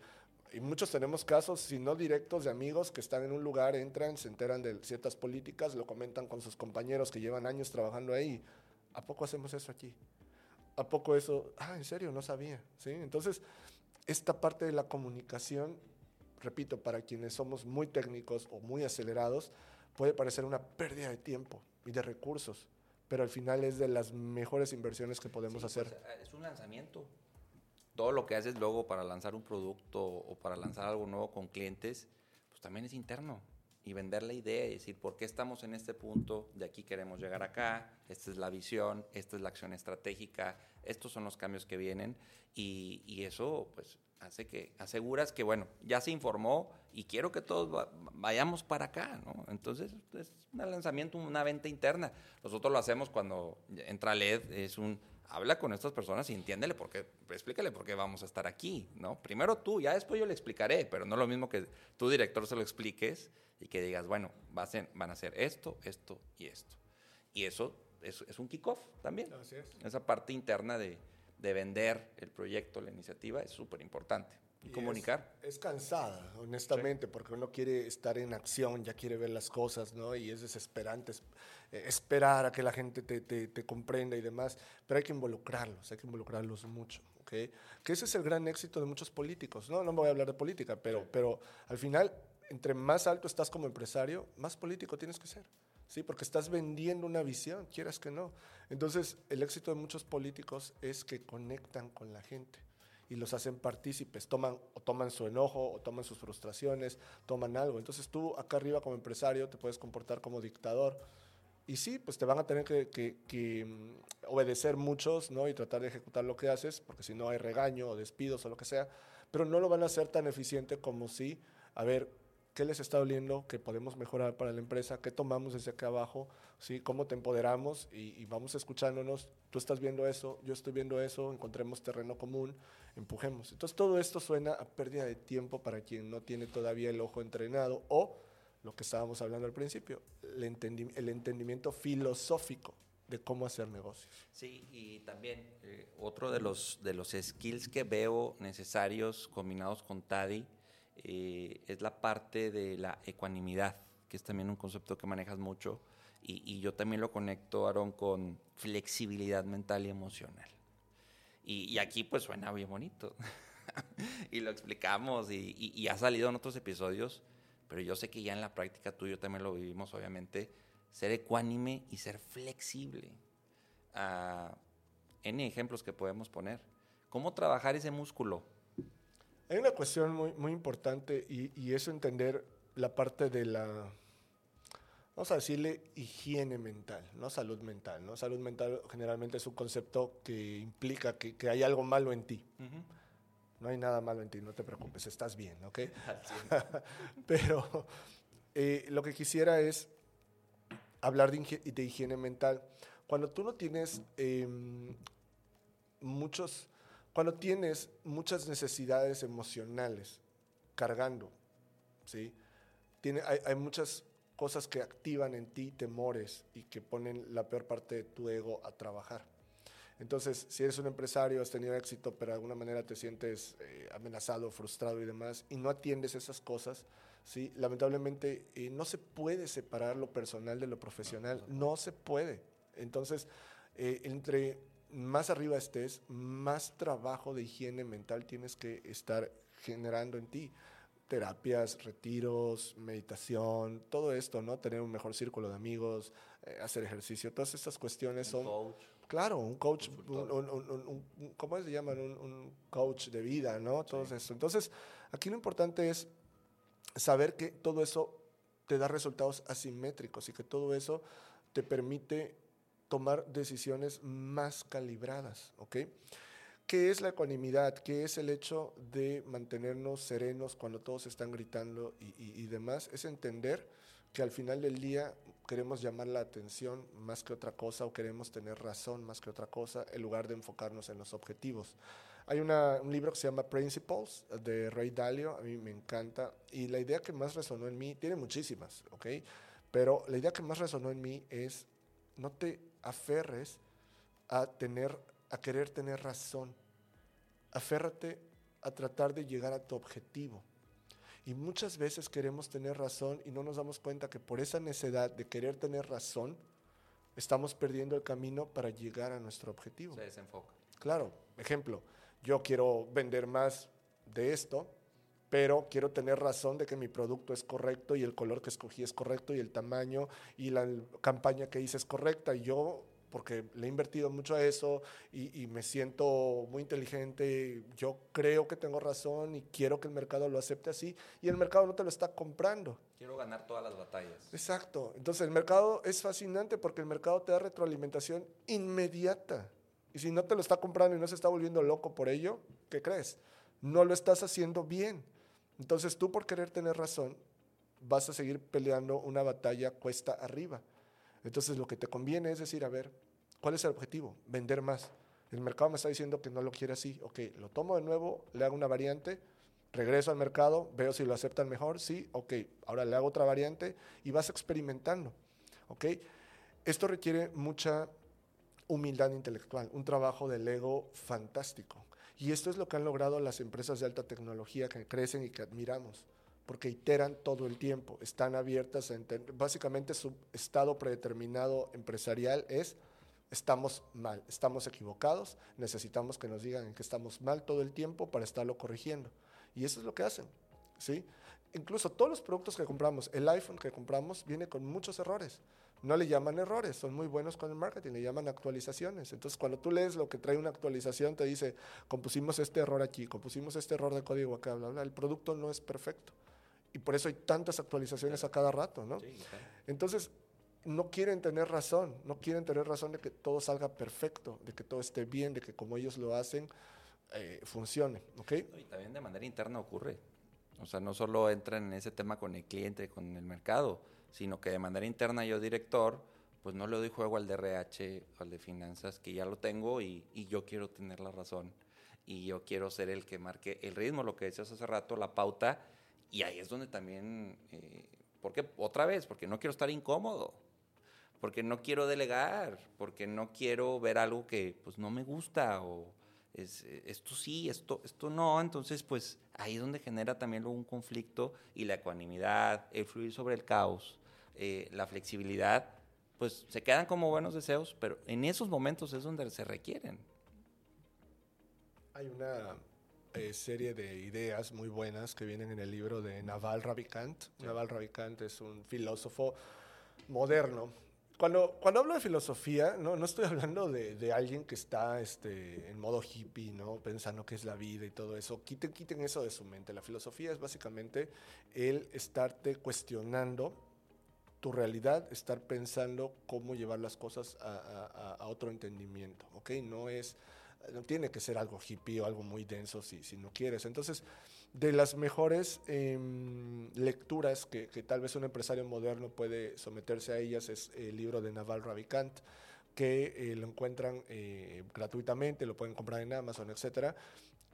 Y muchos tenemos casos, si no directos, de amigos que están en un lugar, entran, se enteran de ciertas políticas, lo comentan con sus compañeros que llevan años trabajando ahí. ¿A poco hacemos eso aquí? ¿A poco eso? Ah, en serio, no sabía. ¿Sí? Entonces, esta parte de la comunicación, repito, para quienes somos muy técnicos o muy acelerados, puede parecer una pérdida de tiempo y de recursos, pero al final es de las mejores inversiones que podemos Sí, hacer. pues, eh, es un lanzamiento. Todo lo que haces luego para lanzar un producto o para lanzar algo nuevo con clientes, pues también es interno. Y vender la idea y decir, ¿por qué estamos en este punto? De aquí queremos llegar acá. Esta es la visión, esta es la acción estratégica, estos son los cambios que vienen. Y, y eso, pues, hace que aseguras que, bueno, ya se informó y quiero que todos va- vayamos para acá, ¿no? Entonces, es un lanzamiento, una venta interna. Nosotros lo hacemos cuando entra LED, es un habla con estas personas y entiéndele por qué, explícale por qué vamos a estar aquí, ¿no? Primero tú, ya después yo le explicaré, pero no es lo mismo que tu director se lo expliques y que digas, bueno, van a hacer esto, esto y esto. Y eso es, es un kickoff también. Así es. Esa parte interna de, de vender el proyecto, la iniciativa, es súper importante. Y, Y comunicar. Es, es cansada, honestamente, porque uno quiere estar en acción, ya quiere ver las cosas, ¿no? Y es desesperante es- eh, esperar a que la gente te, te- te comprenda y demás, pero hay que involucrarlos, hay que involucrarlos mucho, ¿ok? Que ese es el gran éxito de muchos políticos, ¿no? No me voy a hablar de política, pero, pero al final, entre más alto estás como empresario, más político tienes que ser. Sí, porque estás vendiendo una visión, quieras que no. Entonces, el éxito de muchos políticos es que conectan con la gente y los hacen partícipes, toman o toman su enojo o toman sus frustraciones, toman algo. Entonces tú acá arriba como empresario te puedes comportar como dictador y sí, pues te van a tener que, que- mm, obedecer muchos, ¿no? Y tratar de ejecutar lo que haces, porque si no hay regaño o despidos o lo que sea, pero no lo van a hacer tan eficiente como si, a ver, ¿qué les está doliendo? ¿Qué podemos mejorar para la empresa? ¿Qué tomamos desde acá abajo? ¿Sí? ¿Cómo te empoderamos? Y, y vamos escuchándonos. Tú estás viendo eso, yo estoy viendo eso, encontremos terreno común, empujemos. Entonces todo esto suena a pérdida de tiempo para quien no tiene todavía el ojo entrenado o lo que estábamos hablando al principio, el, entendi- el entendimiento filosófico de cómo hacer negocios. Sí, y también eh, otro de los, de los skills que veo necesarios combinados con TADI eh, es la parte de la ecuanimidad, que es también un concepto que manejas mucho. Y, y yo también lo conecto, Aaron, con flexibilidad mental y emocional. Y, y aquí pues suena bien bonito. y lo explicamos y, y- ha salido en otros episodios, pero yo sé que ya en la práctica tú y yo también lo vivimos, obviamente, ser ecuánime y ser flexible. Ah, N ejemplos que podemos poner. ¿Cómo trabajar ese músculo? Hay una cuestión muy, muy importante y, y es entender la parte de la, vamos a decirle, higiene mental, no salud mental. ¿no? Salud mental generalmente es un concepto que implica que, que hay algo malo en ti. No hay nada malo en ti, no te preocupes, estás bien, ¿ok? Pero eh, lo que quisiera es hablar de, higiene mental. Cuando tú no tienes em, muchos, cuando tienes muchas necesidades emocionales cargando, ¿sí? Tiene, hay, hay muchas cosas que activan en ti temores y que ponen la peor parte de tu ego a trabajar. Entonces, si eres un empresario, has tenido éxito, pero de alguna manera te sientes eh, amenazado, frustrado y demás, y no atiendes esas cosas, ¿sí? lamentablemente eh, no se puede separar lo personal de lo profesional, no se puede. Entonces, eh, entre más arriba estés, más trabajo de higiene mental tienes que estar generando en ti. Terapias, retiros, meditación, todo esto, ¿no? Tener un mejor círculo de amigos, eh, hacer ejercicio, todas estas cuestiones son... Coach. Claro, un coach, un, un- un- ¿cómo se llaman? Un, un coach de vida, ¿no? Todo eso. Entonces, aquí lo importante es saber que todo eso te da resultados asimétricos y que todo eso te permite tomar decisiones más calibradas, ¿ok? ¿Qué es la ecuanimidad? ¿Qué es el hecho de mantenernos serenos cuando todos están gritando y, y- y demás? Es entender que al final del día queremos llamar la atención más que otra cosa o queremos tener razón más que otra cosa en lugar de enfocarnos en los objetivos. Hay una- un libro que se llama Principles de Ray Dalio, a mí me encanta, y la idea que más resonó en mí, tiene muchísimas, ¿ok? Pero la idea que más resonó en mí es no te aferres a tener, a querer tener razón. Aférrate a tratar de llegar a tu objetivo. Y muchas veces queremos tener razón y no nos damos cuenta que por esa necedad de querer tener razón, estamos perdiendo el camino para llegar a nuestro objetivo. Se desenfoca. Claro, ejemplo, yo quiero vender más de esto, pero quiero tener razón de que mi producto es correcto y el color que escogí es correcto y el tamaño y la campaña que hice es correcta. Y yo, porque le he invertido mucho a eso y, y me siento muy inteligente, yo creo que tengo razón y quiero que el mercado lo acepte así y el mercado no te lo está comprando. Quiero ganar todas las batallas. Exacto. Entonces el mercado es fascinante porque el mercado te da retroalimentación inmediata. Y si no te lo está comprando y no se está volviendo loco por ello, ¿qué crees? No lo estás haciendo bien. Entonces tú por querer tener razón vas a seguir peleando una batalla cuesta arriba. Entonces lo que te conviene es decir, a ver, ¿cuál es el objetivo? Vender más. El mercado me está diciendo que no lo quiere así. Ok, lo tomo de nuevo, le hago una variante, regreso al mercado, veo si lo aceptan mejor, sí, ok, ahora le hago otra variante y vas experimentando, ok. Esto requiere mucha humildad intelectual, un trabajo del ego fantástico. Y esto es lo que han logrado las empresas de alta tecnología que crecen y que admiramos, porque iteran todo el tiempo, están abiertas a entender. Básicamente su estado predeterminado empresarial es estamos mal, estamos equivocados, necesitamos que nos digan que estamos mal todo el tiempo para estarlo corrigiendo. Y eso es lo que hacen, ¿sí? Incluso todos los productos que compramos, el iPhone que compramos viene con muchos errores. No le llaman errores, son muy buenos con el marketing, le llaman actualizaciones. Entonces, cuando tú lees lo que trae una actualización, te dice, compusimos este error aquí, compusimos este error de código acá, bla, bla. El producto no es perfecto. Y por eso hay tantas actualizaciones a cada rato, ¿no? Entonces, no quieren tener razón, no quieren tener razón de que todo salga perfecto, de que todo esté bien, de que como ellos lo hacen, eh, funcione, ¿ok? Y también de manera interna ocurre. O sea, no solo entran en ese tema con el cliente, con el mercado, sino que de manera interna yo, director, pues no le doy juego al de RH, al de finanzas, que ya lo tengo y, y yo quiero tener la razón. Y yo quiero ser el que marque el ritmo, lo que decías hace rato, la pauta. Y ahí es donde también, eh, porque otra vez, porque no quiero estar incómodo, porque no quiero delegar, porque no quiero ver algo que pues no me gusta o es, esto sí, esto, esto no, entonces pues ahí es donde genera también un conflicto y la ecuanimidad, el fluir sobre el caos, eh, la flexibilidad, pues se quedan como buenos deseos, pero en esos momentos es donde se requieren. Hay una eh, serie de ideas muy buenas que vienen en el libro de Naval Ravikant. Naval Ravikant es un filósofo moderno. Cuando, cuando hablo de filosofía, no, no estoy hablando de, de alguien que está este, en modo hippie, ¿no? pensando qué es la vida y todo eso. Quiten, quiten eso de su mente. La filosofía es básicamente el estarte cuestionando tu realidad, estar pensando cómo llevar las cosas a, a- a- otro entendimiento, ¿ok? No es, no tiene que ser algo hippie o algo muy denso si, si no quieres. Entonces, de las mejores em, lecturas que, que, tal vez un empresario moderno puede someterse a ellas es el libro de Naval Ravikant, que eh, lo encuentran eh, gratuitamente, lo pueden comprar en Amazon, etc.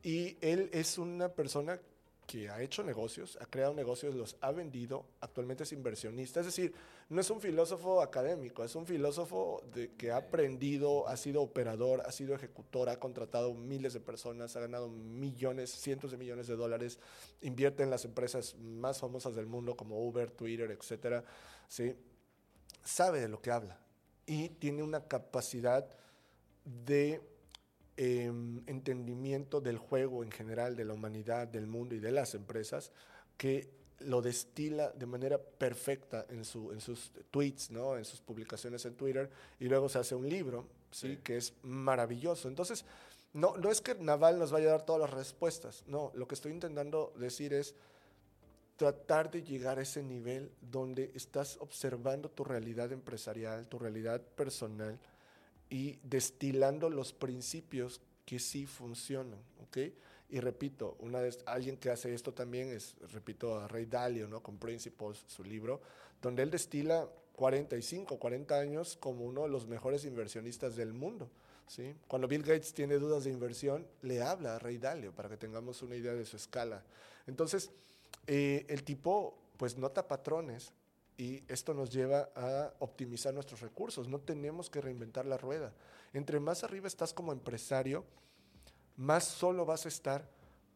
Y él es una persona que ha hecho negocios, ha creado negocios, los ha vendido, actualmente es inversionista, es decir, no es un filósofo académico, es un filósofo de, que ha aprendido, ha sido operador, ha sido ejecutor, ha contratado miles de personas, ha ganado millones, cientos de millones de dólares, invierte en las empresas más famosas del mundo como Uber, Twitter, etcétera, ¿sí? sabe de lo que habla y tiene una capacidad de Em, entendimiento del juego en general, de la humanidad, del mundo y de las empresas, que lo destila de manera perfecta en, su, en sus tweets, ¿no? en sus publicaciones en Twitter, y luego se hace un libro, ¿sí? que es maravilloso. Entonces, no, no es que Naval nos vaya a dar todas las respuestas, no, lo que estoy intentando decir es tratar de llegar a ese nivel donde estás observando tu realidad empresarial, tu realidad personal, y destilando los principios que sí funcionan, ¿ok? Y repito, una vez, alguien que hace esto también es, repito, a Ray Dalio, ¿no? Con Principles, su libro, donde él destila 45, 40 años como uno de los mejores inversionistas del mundo, ¿sí? Cuando Bill Gates tiene dudas de inversión, le habla a Ray Dalio para que tengamos una idea de su escala. Entonces, eh, el tipo, pues nota patrones, y esto nos lleva a optimizar nuestros recursos. No tenemos que reinventar la rueda. Entre más arriba estás como empresario, más solo vas a estar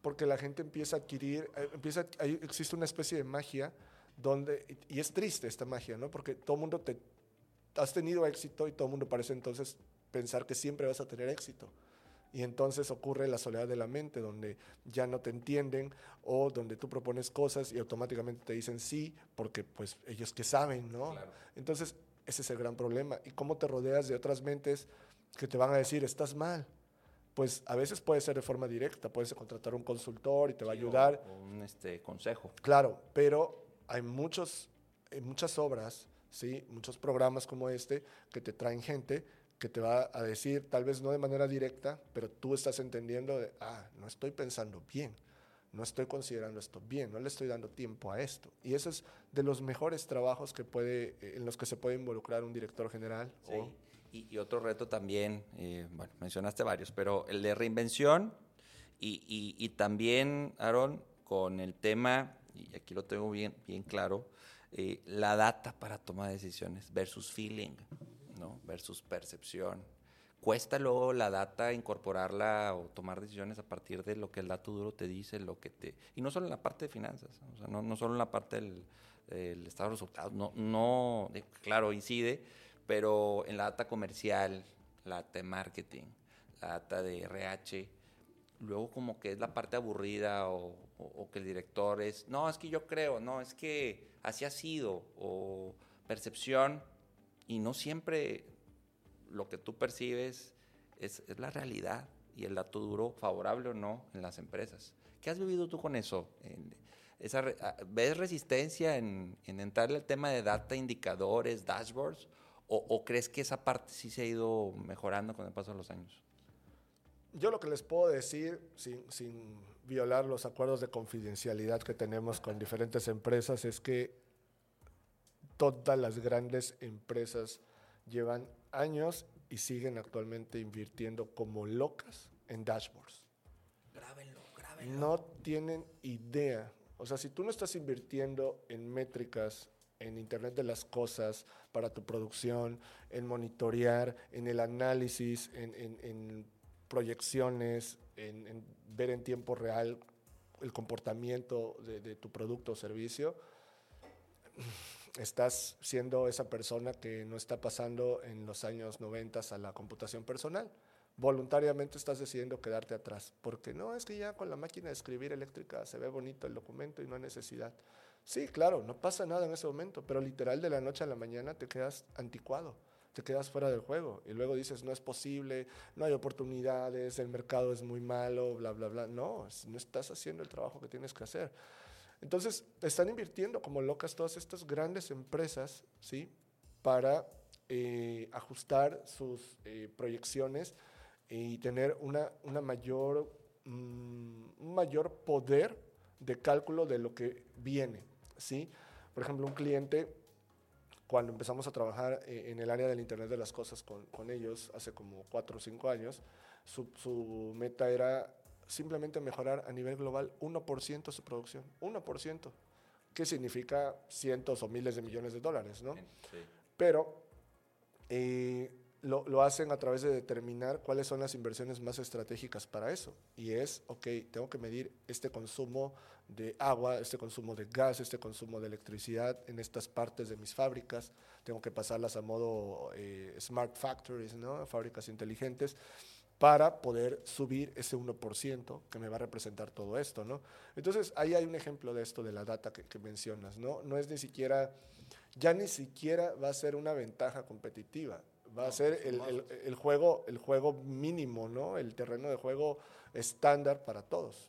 porque la gente empieza a adquirir, eh, empieza, existe una especie de magia donde, y es triste esta magia, ¿no? Porque todo el mundo te, has tenido éxito y todo el mundo parece entonces pensar que siempre vas a tener éxito. Y entonces ocurre la soledad de la mente, donde ya no te entienden o donde tú propones cosas y automáticamente te dicen sí, porque pues ellos que saben, ¿no? Entonces, ese es el gran problema. ¿Y cómo te rodeas de otras mentes que te van a decir, estás mal? Pues a veces puede ser de forma directa, puedes contratar un consultor y te va a ayudar. O, un este, consejo. Claro, pero hay muchos, hay muchas obras, ¿sí? muchos programas como este que te traen gente que te va a decir, tal vez no de manera directa, pero tú estás entendiendo de, ah, no estoy pensando bien, no estoy considerando esto bien, no le estoy dando tiempo a esto. Y eso es de los mejores trabajos que puede, eh, en los que se puede involucrar un director general. Sí. Y, otro reto también, eh, bueno, mencionaste varios, pero el de reinvención y, y, también, Aaron, con el tema, y aquí lo tengo bien, bien claro, eh, la data para toma de decisiones versus feeling. ¿No? versus percepción. Cuesta luego la data incorporarla o tomar decisiones a partir de lo que el dato duro te dice, lo que te... Y no solo en la parte de finanzas, no, no solo en la parte del, estado de resultados, no, no, claro, incide, pero en la data comercial, la data de marketing, la data de RH, luego como que es la parte aburrida o, o, que el director es, no, es que yo creo, no, es que así ha sido, o percepción, y no siempre lo que tú percibes es, la realidad y el dato duro, favorable o no, en las empresas. ¿Qué has vivido tú con eso? esa, ah, ¿Ves resistencia en, en entrar el tema de data, indicadores, dashboards? O, crees que esa parte sí se ha ido mejorando con el paso de los años? Yo lo que les puedo decir, sin, sin violar los acuerdos de confidencialidad que tenemos con diferentes empresas, es que todas las grandes empresas llevan años y siguen actualmente invirtiendo como locas en dashboards. Grábenlo, grábenlo. No tienen idea. O sea, si tú no estás invirtiendo en métricas, en Internet de las Cosas, para tu producción, en monitorear, en el análisis, en, proyecciones, en, ver en tiempo real el comportamiento de, de tu producto o servicio, estás siendo esa persona que no está pasando en los años 90 a la computación personal. Voluntariamente estás decidiendo quedarte atrás, porque no, es que ya con la máquina de escribir eléctrica se ve bonito el documento y no hay necesidad. Sí, claro, no pasa nada en ese momento, pero literal de la noche a la mañana te quedas anticuado, te quedas fuera del juego y luego dices, no es posible, no hay oportunidades, el mercado es muy malo, bla, bla, bla. No, no estás haciendo el trabajo que tienes que hacer. Entonces, están invirtiendo como locas todas estas grandes empresas, ¿sí? Para eh, ajustar sus eh, proyecciones y tener una, una mayor, mm, un mayor poder de cálculo de lo que viene, ¿sí? Por ejemplo, un cliente, cuando empezamos a trabajar eh, en el área del Internet de las Cosas con, con ellos hace como cuatro o cinco años, su, su meta era simplemente mejorar a nivel global 1% su producción, 1%, que significa cientos o miles de millones de dólares, ¿no? Sí. Pero eh, lo, lo hacen a través de determinar cuáles son las inversiones más estratégicas para eso. Y es, ok, tengo que medir este consumo de agua, este consumo de gas, este consumo de electricidad en estas partes de mis fábricas. Tengo que pasarlas a modo eh, smart factories, ¿no? Fábricas inteligentes para poder subir ese 1% que me va a representar todo esto, ¿no? Entonces, ahí hay un ejemplo de esto, de la data que, que mencionas, ¿no? No es ni siquiera, ya ni siquiera va a ser una ventaja competitiva, va a ser el, el- el juego, el juego mínimo, ¿no? El terreno de juego estándar para todos.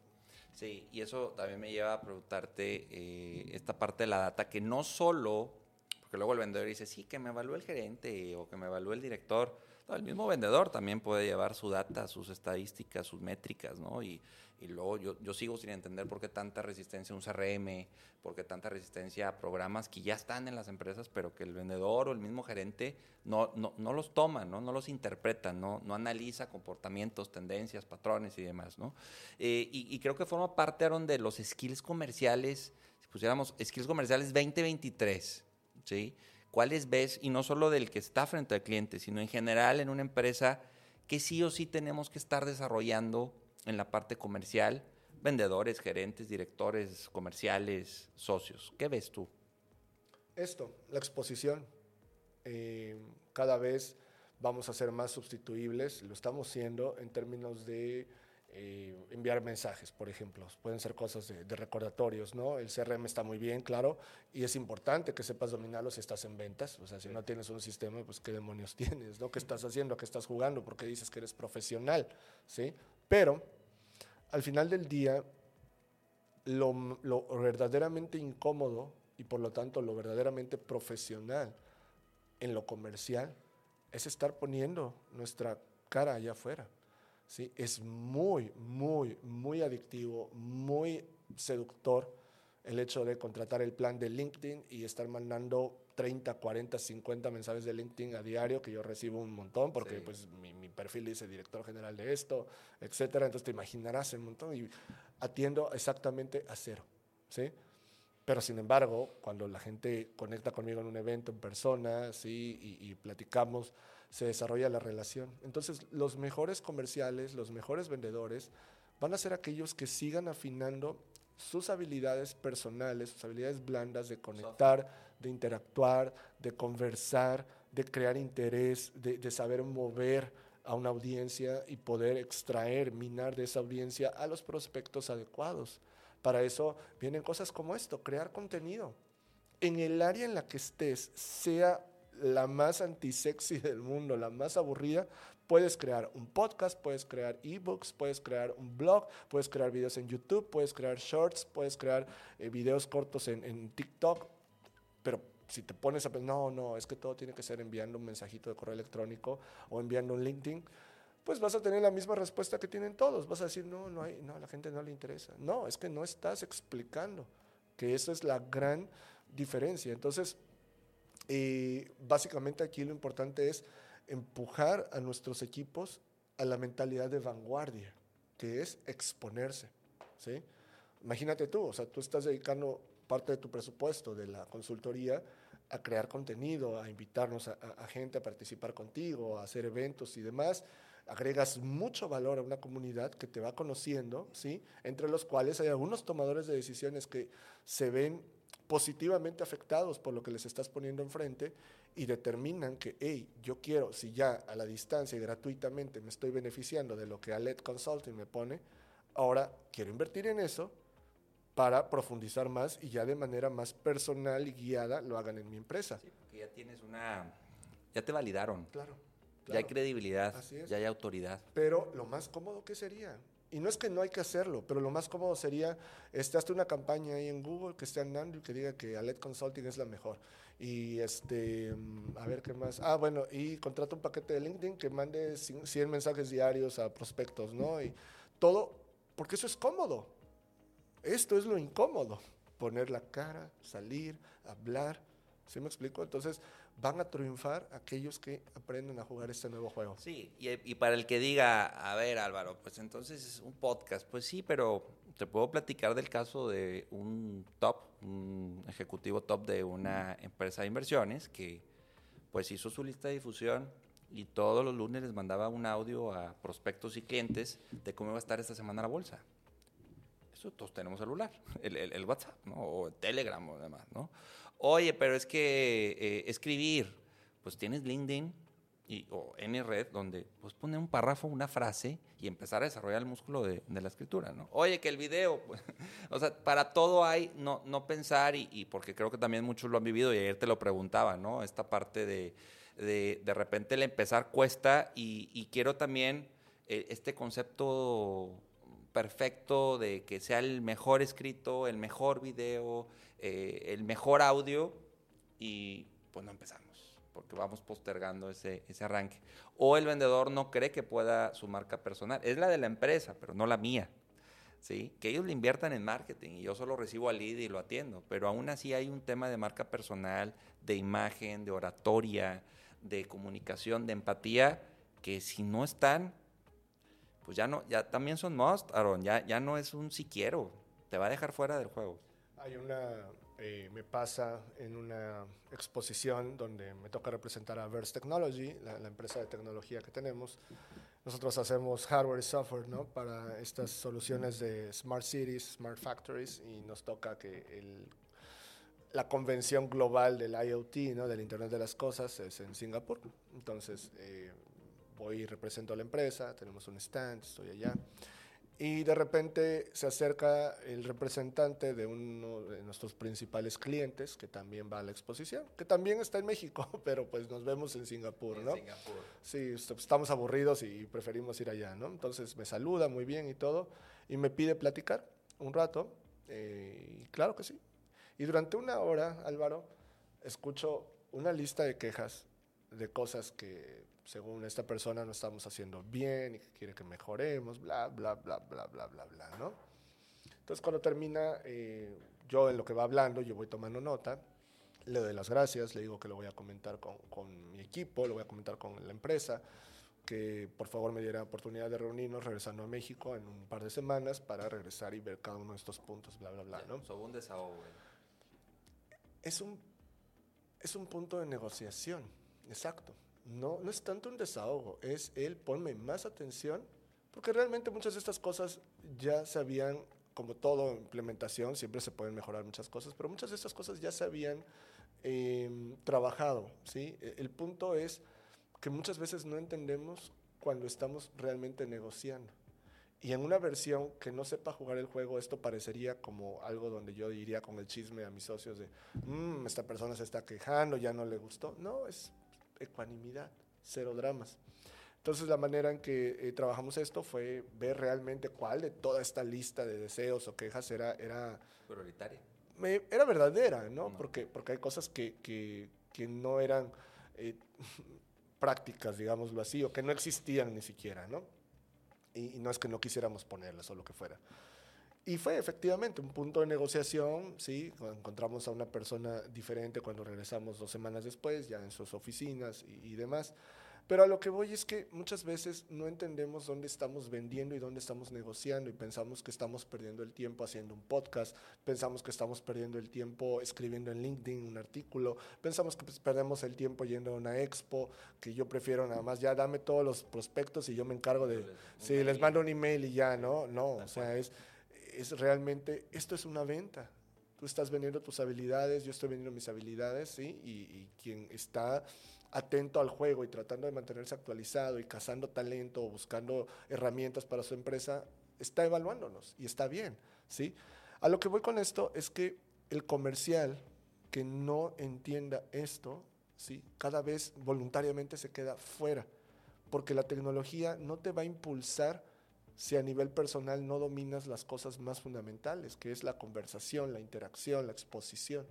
Sí, y eso también me lleva a preguntarte eh, esta parte de la data, que no solo, porque luego el vendedor dice, sí, que me evalúe el gerente o que me evalúe el director. El mismo vendedor también puede llevar su data, sus estadísticas, sus métricas, ¿no? Y, y luego yo, yo sigo sin entender por qué tanta resistencia a un CRM, por qué tanta resistencia a programas que ya están en las empresas, pero que el vendedor o el mismo gerente no, no, no los toma, ¿no? no los interpreta, no, no analiza comportamientos, tendencias, patrones y demás. ¿no? Eh, y, y creo que forma parte, Aaron, de los skills comerciales, si pusiéramos skills comerciales 2023, ¿sí? ¿Cuáles ves, y no solo del que está frente al cliente, sino en general en una empresa que sí o sí tenemos que estar desarrollando en la parte comercial, vendedores, gerentes, directores comerciales, socios? ¿Qué ves tú? Esto, la exposición. Eh, cada vez vamos a ser más sustituibles, lo estamos siendo en términos de eh, enviar mensajes, por ejemplo. Pueden ser cosas de, de recordatorios, ¿no? El CRM está muy bien, claro, y es importante que sepas dominarlo si estás en ventas. O sea, si no tienes un sistema, pues qué demonios tienes, ¿no? ¿Qué estás haciendo? ¿A qué estás jugando? Porque dices que eres profesional, ¿sí? Pero al final del día, lo, lo verdaderamente incómodo y por lo tanto lo verdaderamente profesional en lo comercial es estar poniendo nuestra cara allá afuera. ¿Sí? Es muy, muy, muy adictivo, muy seductor el hecho de contratar el plan de LinkedIn y estar mandando 30, 40, 50 mensajes de LinkedIn a diario, que yo recibo un montón, porque Sí. pues mi, mi perfil dice director general de esto, etcétera. Entonces te imaginarás un montón y atiendo exactamente a cero. ¿sí? Pero sin embargo, cuando la gente conecta conmigo en un evento en persona, y, platicamos, se desarrolla la relación. Entonces, los mejores comerciales, los mejores vendedores, van a ser aquellos que sigan afinando sus habilidades personales, sus habilidades blandas de conectar, de interactuar, de conversar, de crear interés, de saber mover a una audiencia y poder extraer, minar de esa audiencia a los prospectos adecuados. Para eso vienen cosas como esto, crear contenido. En el área en la que estés, sea la más antisexy del mundo, la más aburrida, puedes crear un podcast, puedes crear ebooks, puedes crear un blog, puedes crear videos en YouTube, puedes crear shorts, puedes crear eh, videos cortos en, en TikTok, pero si te pones a pensar, no, no, es que todo tiene que ser enviando un mensajito de correo electrónico o enviando un LinkedIn, pues vas a tener la misma respuesta que tienen todos. Vas a decir, no, no, hay, no, a la gente no le interesa. No, es que no estás explicando, que esa es la gran diferencia. Entonces, eh, básicamente aquí lo importante es empujar a nuestros equipos a la mentalidad de vanguardia, que es exponerse. ¿sí? Imagínate tú, o sea, tú estás dedicando parte de tu presupuesto de la consultoría a crear contenido, a invitarnos a, a, a gente a participar contigo, a hacer eventos y demás agregas mucho valor a una comunidad que te va conociendo, ¿sí? entre los cuales hay algunos tomadores de decisiones que se ven positivamente afectados por lo que les estás poniendo enfrente y determinan que, hey, yo quiero, si ya a la distancia y gratuitamente me estoy beneficiando de lo que Alet Consulting me pone, ahora quiero invertir en eso para profundizar más y ya de manera más personal y guiada lo hagan en mi empresa. Sí, porque ya tienes una... ya te validaron. Claro. Ya hay credibilidad, Así es. ya hay autoridad. Pero lo más cómodo que sería, y no es que no hay que hacerlo, pero lo más cómodo sería, este, hazte una campaña ahí en Google que esté andando y que diga que Alet Consulting es la mejor. Y este, mm, a ver qué más. Ah, bueno, y contrata un paquete de LinkedIn que mande cin- 100 mensajes diarios a prospectos, ¿no? Y todo, porque eso es cómodo. Esto es lo incómodo, poner la cara, salir, hablar. ¿Sí me explico? Entonces van a triunfar aquellos que aprenden a jugar este nuevo juego. Sí, y, para el que diga, a ver Álvaro, pues entonces es un podcast, pues sí, pero te puedo platicar del caso de un top, un ejecutivo top de una empresa de inversiones que pues hizo su lista de difusión y todos los lunes les mandaba un audio a prospectos y clientes de cómo iba a estar esta semana la bolsa. Eso todos tenemos celular, el, el, el WhatsApp. O Telegram o demás, ¿no? Oye, pero es que eh, escribir, pues tienes LinkedIn y, o NRed, donde pues pone un párrafo, una frase y empezar a desarrollar el músculo de, de la escritura, ¿no? Oye, que el video, pues, o sea, para todo hay no, no pensar y, y, porque creo que también muchos lo han vivido y ayer te lo preguntaba, ¿no? Esta parte de de, de repente el empezar cuesta y, y quiero también eh, este concepto perfecto de que sea el mejor escrito, el mejor video, eh, el mejor audio y pues no empezamos porque vamos postergando ese, ese arranque. O el vendedor no cree que pueda su marca personal. Es la de la empresa, pero no la mía. ¿sí? Que ellos le inviertan en marketing y yo solo recibo al lead y lo atiendo, pero aún así hay un tema de marca personal, de imagen, de oratoria, de comunicación, de empatía, que si no están, pues ya no, ya también son must, Aaron, ya, ya no es un si quiero, te va a dejar fuera del juego. Hay una, eh, me pasa en una exposición donde me toca representar a Verse Technology, la, la, empresa de tecnología que tenemos. Nosotros hacemos hardware y software ¿no? para estas soluciones de smart cities, smart factories, y nos toca que el la convención global del IoT, ¿no? del Internet de las Cosas, es en Singapur. Entonces, eh, voy y represento a la empresa, tenemos un stand, estoy allá. Y de repente se acerca el representante de uno de nuestros principales clientes, que también va a la exposición, que también está en México, pero pues nos vemos en Singapur, en ¿no? Singapur. Sí, estamos aburridos y preferimos ir allá, ¿no? Entonces me saluda muy bien y todo, y me pide platicar un rato, eh, y claro que sí, y durante una hora, Álvaro, escucho una lista de quejas de cosas que según esta persona no estamos haciendo bien y que quiere que mejoremos, bla, bla, bla, bla, bla, bla, bla, ¿no? Entonces cuando termina, eh, yo en lo que va hablando, yo voy tomando nota, le doy las gracias, le digo que lo voy a comentar con, con mi equipo, lo voy a comentar con la empresa, que por favor me diera oportunidad de reunirnos regresando a México en un par de semanas para regresar y ver cada uno de estos puntos, bla, bla, bla, ¿no? Sobre un desahogo, es un, es un punto de negociación, exacto. No, no es tanto un desahogo, es el ponme más atención, porque realmente muchas de estas cosas ya se habían, como todo implementación, siempre se pueden mejorar muchas cosas, pero muchas de estas cosas ya se habían eh, trabajado. ¿sí? El punto es que muchas veces no entendemos cuando estamos realmente negociando. Y en una versión que no sepa jugar el juego, esto parecería como algo donde yo diría con el chisme a mis socios de, mmm, esta persona se está quejando, ya no le gustó. No, es ecuanimidad, cero dramas. Entonces la manera en que eh, trabajamos esto fue ver realmente cuál de toda esta lista de deseos o quejas era... era Prioritaria. Me, era verdadera, ¿no? no. Porque, porque hay cosas que, que, que no eran eh, prácticas, digámoslo así, o que no existían ni siquiera, ¿no? y, y, no es que no quisiéramos ponerlas o lo que fuera. Y fue efectivamente un punto de negociación, sí, encontramos a una persona diferente cuando regresamos dos semanas después, ya en sus oficinas y, y demás. Pero a lo que voy es que muchas veces no entendemos dónde estamos vendiendo y dónde estamos negociando y pensamos que estamos perdiendo el tiempo haciendo un podcast, pensamos que estamos perdiendo el tiempo escribiendo en LinkedIn un artículo, pensamos que pues, perdemos el tiempo yendo a una expo, que yo prefiero nada más ya dame todos los prospectos y yo me encargo de, si sí, les mando un email y ya, ¿no? No, o sea, es, es realmente, esto es una venta. Tú estás vendiendo tus habilidades, yo estoy vendiendo mis habilidades, ¿sí? Y, y quien está atento al juego y tratando de mantenerse actualizado y cazando talento o buscando herramientas para su empresa, está evaluándonos y está bien, ¿sí? A lo que voy con esto es que el comercial que no entienda esto, ¿sí? Cada vez voluntariamente se queda fuera, porque la tecnología no te va a impulsar si a nivel personal no dominas las cosas más fundamentales, que es la conversación, la interacción, la exposición.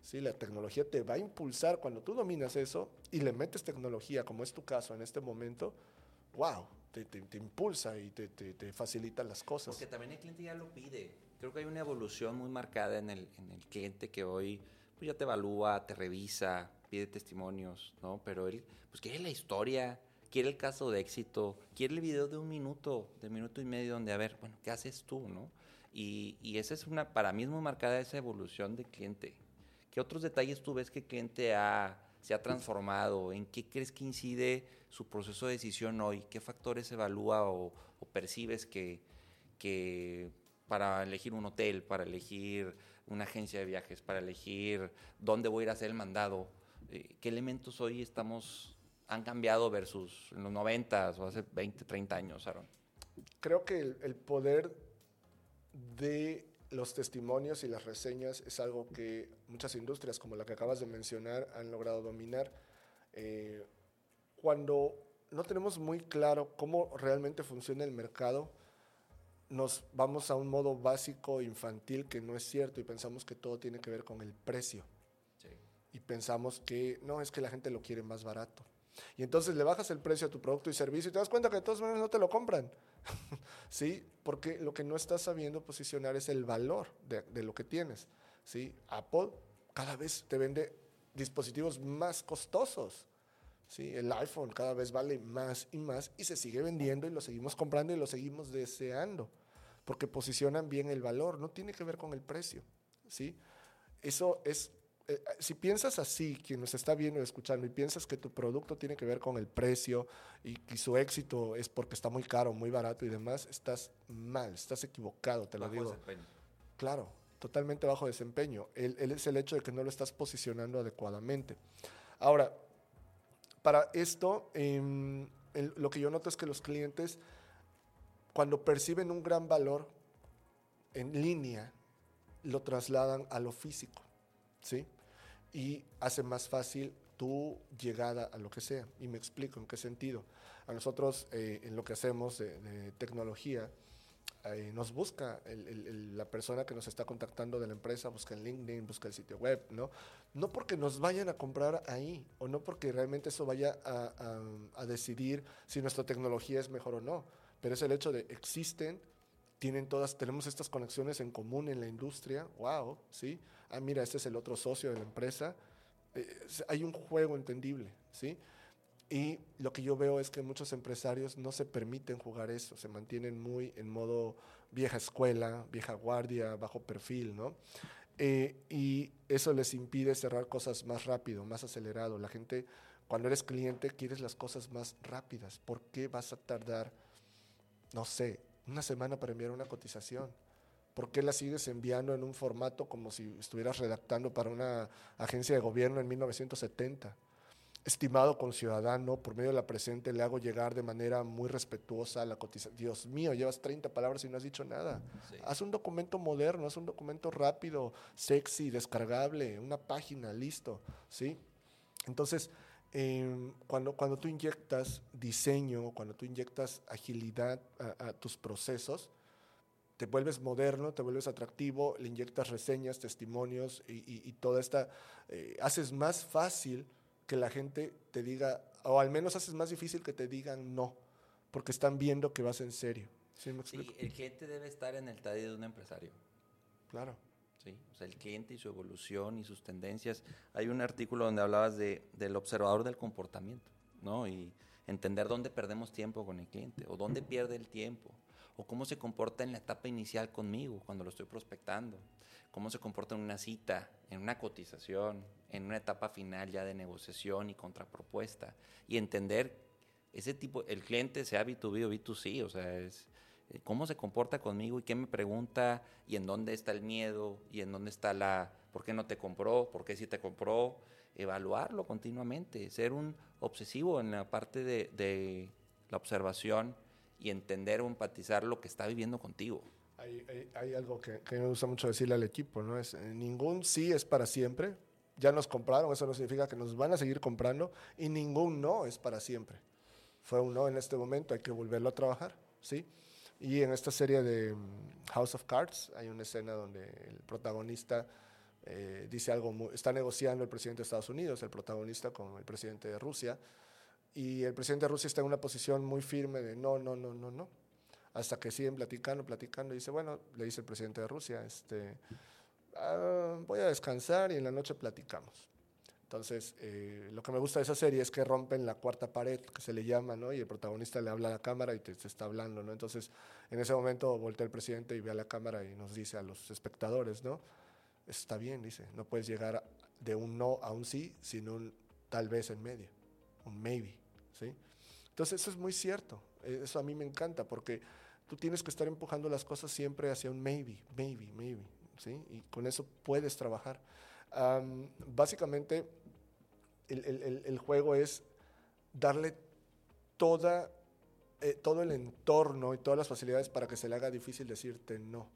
¿sí? La tecnología te va a impulsar cuando tú dominas eso y le metes tecnología, como es tu caso en este momento, wow, te, te, te impulsa y te, te, facilita las cosas. Porque también el cliente ya lo pide. Creo que hay una evolución muy marcada en el, en el cliente que hoy pues, ya te evalúa, te revisa, pide testimonios, ¿no? Pero él pues quiere la historia, quiere el caso de éxito, quiere el video de un minuto, de minuto y medio, donde, a ver, bueno, ¿qué haces tú, no? Y, y esa es una, para mí es muy marcada esa evolución del cliente. ¿Qué otros detalles tú ves que el cliente ha, se ha transformado? ¿En qué crees que incide su proceso de decisión hoy? ¿Qué factores evalúa o, o percibes que, que para elegir un hotel, para elegir una agencia de viajes, para elegir dónde voy a ir a hacer el mandado? Eh, ¿Qué elementos hoy estamos han cambiado versus en los 90 o hace 20, 30 años, Aaron? Creo que el, el poder de los testimonios y las reseñas es algo que muchas industrias, como la que acabas de mencionar, han logrado dominar. Eh, cuando no tenemos muy claro cómo realmente funciona el mercado, nos vamos a un modo básico infantil que no es cierto y pensamos que todo tiene que ver con el precio. Sí. Y pensamos que no, es que la gente lo quiere más barato. Y entonces le bajas el precio a tu producto y servicio y te das cuenta que de todas maneras no te lo compran. ¿Sí? Porque lo que no estás sabiendo posicionar es el valor de, de, lo que tienes. ¿Sí? Apple cada vez te vende dispositivos más costosos. ¿Sí? El iPhone cada vez vale más y más y se sigue vendiendo y lo seguimos comprando y lo seguimos deseando. Porque posicionan bien el valor, no tiene que ver con el precio. ¿Sí? Eso es eh, si piensas así, quien nos está viendo y escuchando, y piensas que tu producto tiene que ver con el precio y, y, su éxito es porque está muy caro, muy barato y demás, estás mal, estás equivocado, te Bajo lo digo. desempeño. Claro, totalmente bajo desempeño. Él, él es el hecho de que no lo estás posicionando adecuadamente. Ahora, para esto, eh, el, lo que yo noto es que los clientes, cuando perciben un gran valor en línea, lo trasladan a lo físico. ¿sí? Y hace más fácil tu llegada a lo que sea. Y me explico en qué sentido. A nosotros, eh, en lo que hacemos de, tecnología, eh, nos busca la persona que nos está contactando de la empresa, busca en LinkedIn, busca el sitio web, ¿no? No porque nos vayan a comprar ahí, o no porque realmente eso vaya a decidir si nuestra tecnología es mejor o no, pero es el hecho de existen tienen todas, tenemos estas conexiones en común en la industria, wow, ¿sí? Ah, mira, este es el otro socio de la empresa. Eh, hay un juego entendible, ¿sí? Y lo que yo veo es que muchos empresarios no se permiten jugar eso, se mantienen muy en modo vieja escuela, vieja guardia, bajo perfil, ¿no? Eh, y eso les impide cerrar cosas más rápido, más acelerado. La gente, cuando eres cliente, quieres las cosas más rápidas. ¿Por qué vas a tardar, no sé, una semana para enviar una cotización. ¿Por qué la sigues enviando en un formato como si estuvieras redactando para una agencia de gobierno en 1970? Estimado con ciudadano, por medio de la presente le hago llegar de manera muy respetuosa la cotización. Dios mío, llevas 30 palabras y no has dicho nada. Sí. Haz un documento moderno, haz un documento rápido, sexy, descargable, una página, listo. ¿sí? Entonces, eh, cuando, cuando tú inyectas diseño, cuando tú inyectas agilidad a, a, tus procesos, te vuelves moderno, te vuelves atractivo, le inyectas reseñas, testimonios y, y, y toda esta... Eh, haces más fácil que la gente te diga, o al menos haces más difícil que te digan no, porque están viendo que vas en serio. ¿Sí, me sí el cliente debe estar en el talle de un empresario. Claro. ¿sí? O sea, el cliente y su evolución y sus tendencias. Hay un artículo donde hablabas de, del observador del comportamiento, ¿no? Y entender dónde perdemos tiempo con el cliente, o dónde pierde el tiempo, o cómo se comporta en la etapa inicial conmigo, cuando lo estoy prospectando, cómo se comporta en una cita, en una cotización, en una etapa final ya de negociación y contrapropuesta, y entender ese tipo, el cliente sea B2B o B2C, o sea, es cómo se comporta conmigo y qué me pregunta y en dónde está el miedo y en dónde está la, por qué no te compró, por qué sí te compró, evaluarlo continuamente, ser un obsesivo en la parte de, de la observación y entender o empatizar lo que está viviendo contigo. Hay, hay, hay algo que, que, me gusta mucho decirle al equipo, ¿no? Es, eh, ningún sí es para siempre, ya nos compraron, eso no significa que nos van a seguir comprando, y ningún no es para siempre. Fue un no en este momento, hay que volverlo a trabajar, ¿sí? Y en esta serie de mm, House of Cards hay una escena donde el protagonista eh, dice algo, muy, está negociando el presidente de Estados Unidos, el protagonista con el presidente de Rusia, y el presidente de Rusia está en una posición muy firme de no, no, no, no, no. Hasta que siguen platicando, platicando, y dice, bueno, le dice el presidente de Rusia, este, "Ah, voy a descansar y en la noche platicamos. Entonces, eh, lo que me gusta de esa serie es que rompen la cuarta pared, que se le llama, ¿no? Y el protagonista le habla a la cámara y te, está hablando, ¿no? Entonces, en ese momento voltea el presidente y ve a la cámara y nos dice a los espectadores, ¿no? Está bien, dice, no puedes llegar de un no a un sí, sino un tal vez en medio, un maybe, ¿sí? Entonces, eso es muy cierto. Eh, Eso a mí me encanta porque tú tienes que estar empujando las cosas siempre hacia un maybe, maybe, maybe, ¿sí? Y con eso puedes trabajar. Am, básicamente, el, el- el- el juego es darle toda, eh, todo el entorno y todas las facilidades para que se le haga difícil decirte no.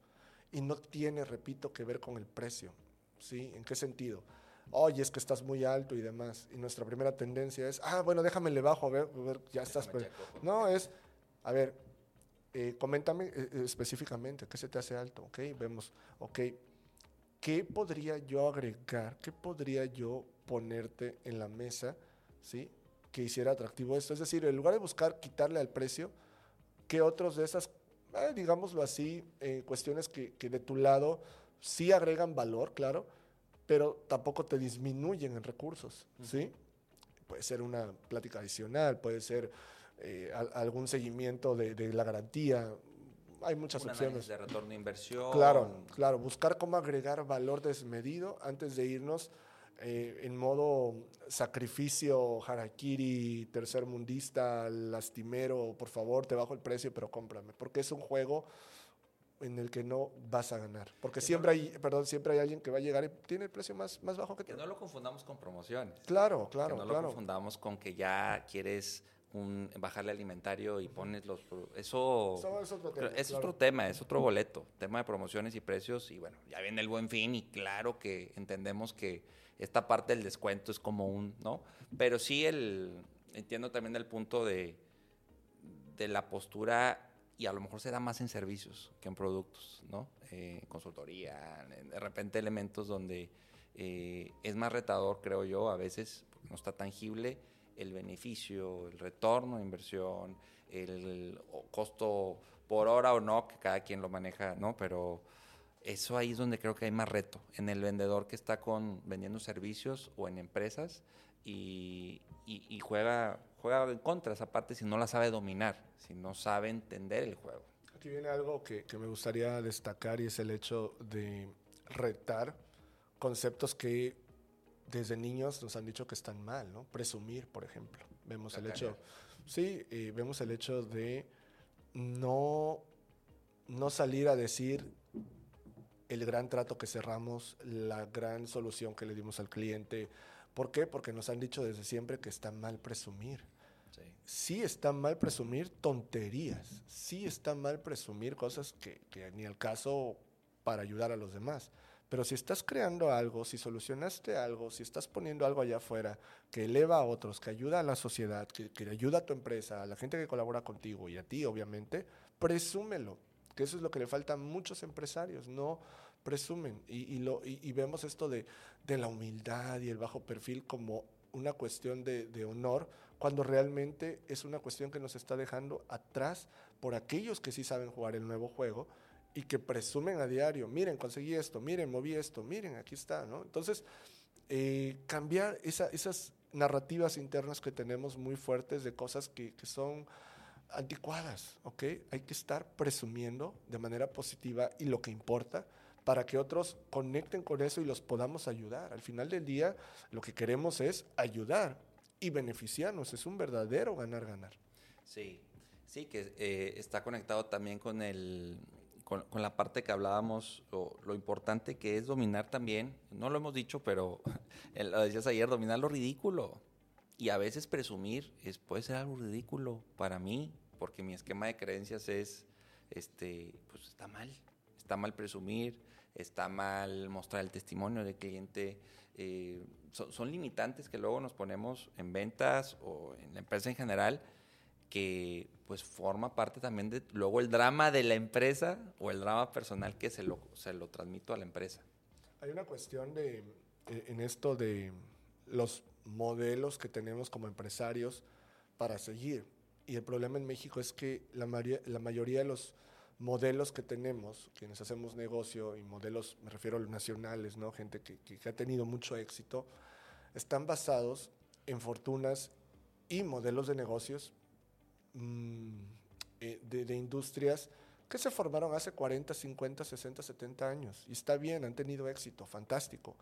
Y no tiene, repito, que ver con el precio. ¿sí? ¿En qué sentido? Oye, es que estás muy alto y demás. Y nuestra primera tendencia es, ah, bueno, déjame le bajo, a ver, a ver, ya estás. Déjame pues". checo. No, es, a ver, eh, coméntame eh, eh, específicamente, ¿qué se te hace alto? Ok, vemos, ok, ¿qué podría yo agregar? ¿Qué podría yo ponerte en la mesa, ¿sí? Que hiciera atractivo esto. Es decir, en lugar de buscar quitarle al precio, ¿qué otros de esas, eh, digámoslo así, eh, cuestiones que, que de tu lado sí agregan valor, claro, pero tampoco te disminuyen en recursos, ¿sí? Puede ser una plática adicional, puede ser eh, al- algún seguimiento de, de la garantía. Hay muchas Un opciones. de retorno de inversión. Claro, claro, buscar cómo agregar valor desmedido antes de irnos eh, en modo sacrificio, harakiri, tercermundista, lastimero, por favor, te bajo el precio, pero cómprame, porque es un juego en el que no vas a ganar, porque siempre hay, perdón, siempre hay alguien que va a llegar y tiene el precio más, más bajo que Que tú. no lo confundamos con promociones. Claro, claro, que no lo confundamos con que ya quieres un, bajarle alimentario y pones los... Eso, Eso es otro tema, es claro. otro tema, es otro boleto. Tema de promociones y precios. Y bueno, ya viene el buen fin y claro que entendemos que esta parte del descuento es como un... ¿no? Pero sí el, entiendo también el punto de, de la postura y a lo mejor se da más en servicios que en productos, ¿no? Eh, consultoría, de repente elementos donde eh, es más retador, creo yo, a veces, porque no está tangible, el beneficio, el retorno de inversión, el costo por hora o no, que cada quien lo maneja, ¿no? Pero eso ahí es donde creo que hay más reto, en el vendedor que está con vendiendo servicios o en empresas y- y juega, juega en contra esa parte si no la sabe dominar, si no sabe entender el juego. Aquí viene algo que, que me gustaría destacar y es el hecho de retar conceptos que desde niños nos han dicho que están mal, ¿no? Presumir, por ejemplo. Vemos el hecho, sí, eh, vemos el hecho de no, no salir a decir el gran trato que cerramos, la gran solución que le dimos al cliente. ¿Por qué? Porque nos han dicho desde siempre que está mal presumir sí está mal presumir tonterías, sí está mal presumir cosas que, ni al caso para ayudar a los demás. Pero si estás creando algo, si solucionaste algo, si estás poniendo algo allá afuera que eleva a otros, que ayuda a la sociedad, que, ayuda a tu empresa, a la gente que colabora contigo y a ti, obviamente, presúmelo. Que eso es lo que le falta a muchos empresarios, no presumen. Y, vemos esto de la humildad y el bajo perfil como una cuestión de, honor, cuando realmente es una cuestión que nos está dejando atrás por aquellos que sí saben jugar el nuevo juego y que presumen a diario, miren, conseguí esto, miren, moví esto, miren, aquí está, ¿no? Entonces, eh, cambiar esa- esas narrativas internas que tenemos muy fuertes de cosas que, que son anticuadas, ¿ok? Hay que estar presumiendo de manera positiva y lo que importa para que otros conecten con eso y los podamos ayudar. Al final del día, lo que queremos es ayudar y beneficiarnos. Es un verdadero ganar-ganar. Sí, sí, que eh, está conectado también con, el, con, la parte que hablábamos, lo, importante que es dominar también, no lo hemos dicho, pero lo decías ayer, dominar lo ridículo. Y a veces presumir es, puede ser algo ridículo para mí, porque mi esquema de creencias es, este, pues está mal, está mal presumir, está mal mostrar el testimonio del cliente. eh, son, son limitantes que luego nos ponemos en ventas o en la empresa en general que pues forma parte también de luego el drama de la empresa o el drama personal que se lo, se lo transmito a la empresa. Hay una cuestión de, eh, en esto de los modelos que tenemos como empresarios para seguir. Y el problema en México es que la, la mayoría de los modelos que tenemos, quienes hacemos negocio, y modelos, me refiero a los nacionales, ¿no? gente que, que ha tenido mucho éxito, están basados en fortunas y modelos de negocios mmm, de, de, industrias que se formaron hace 40, 50, 60, 70 años. Y está bien, han tenido éxito, fantástico.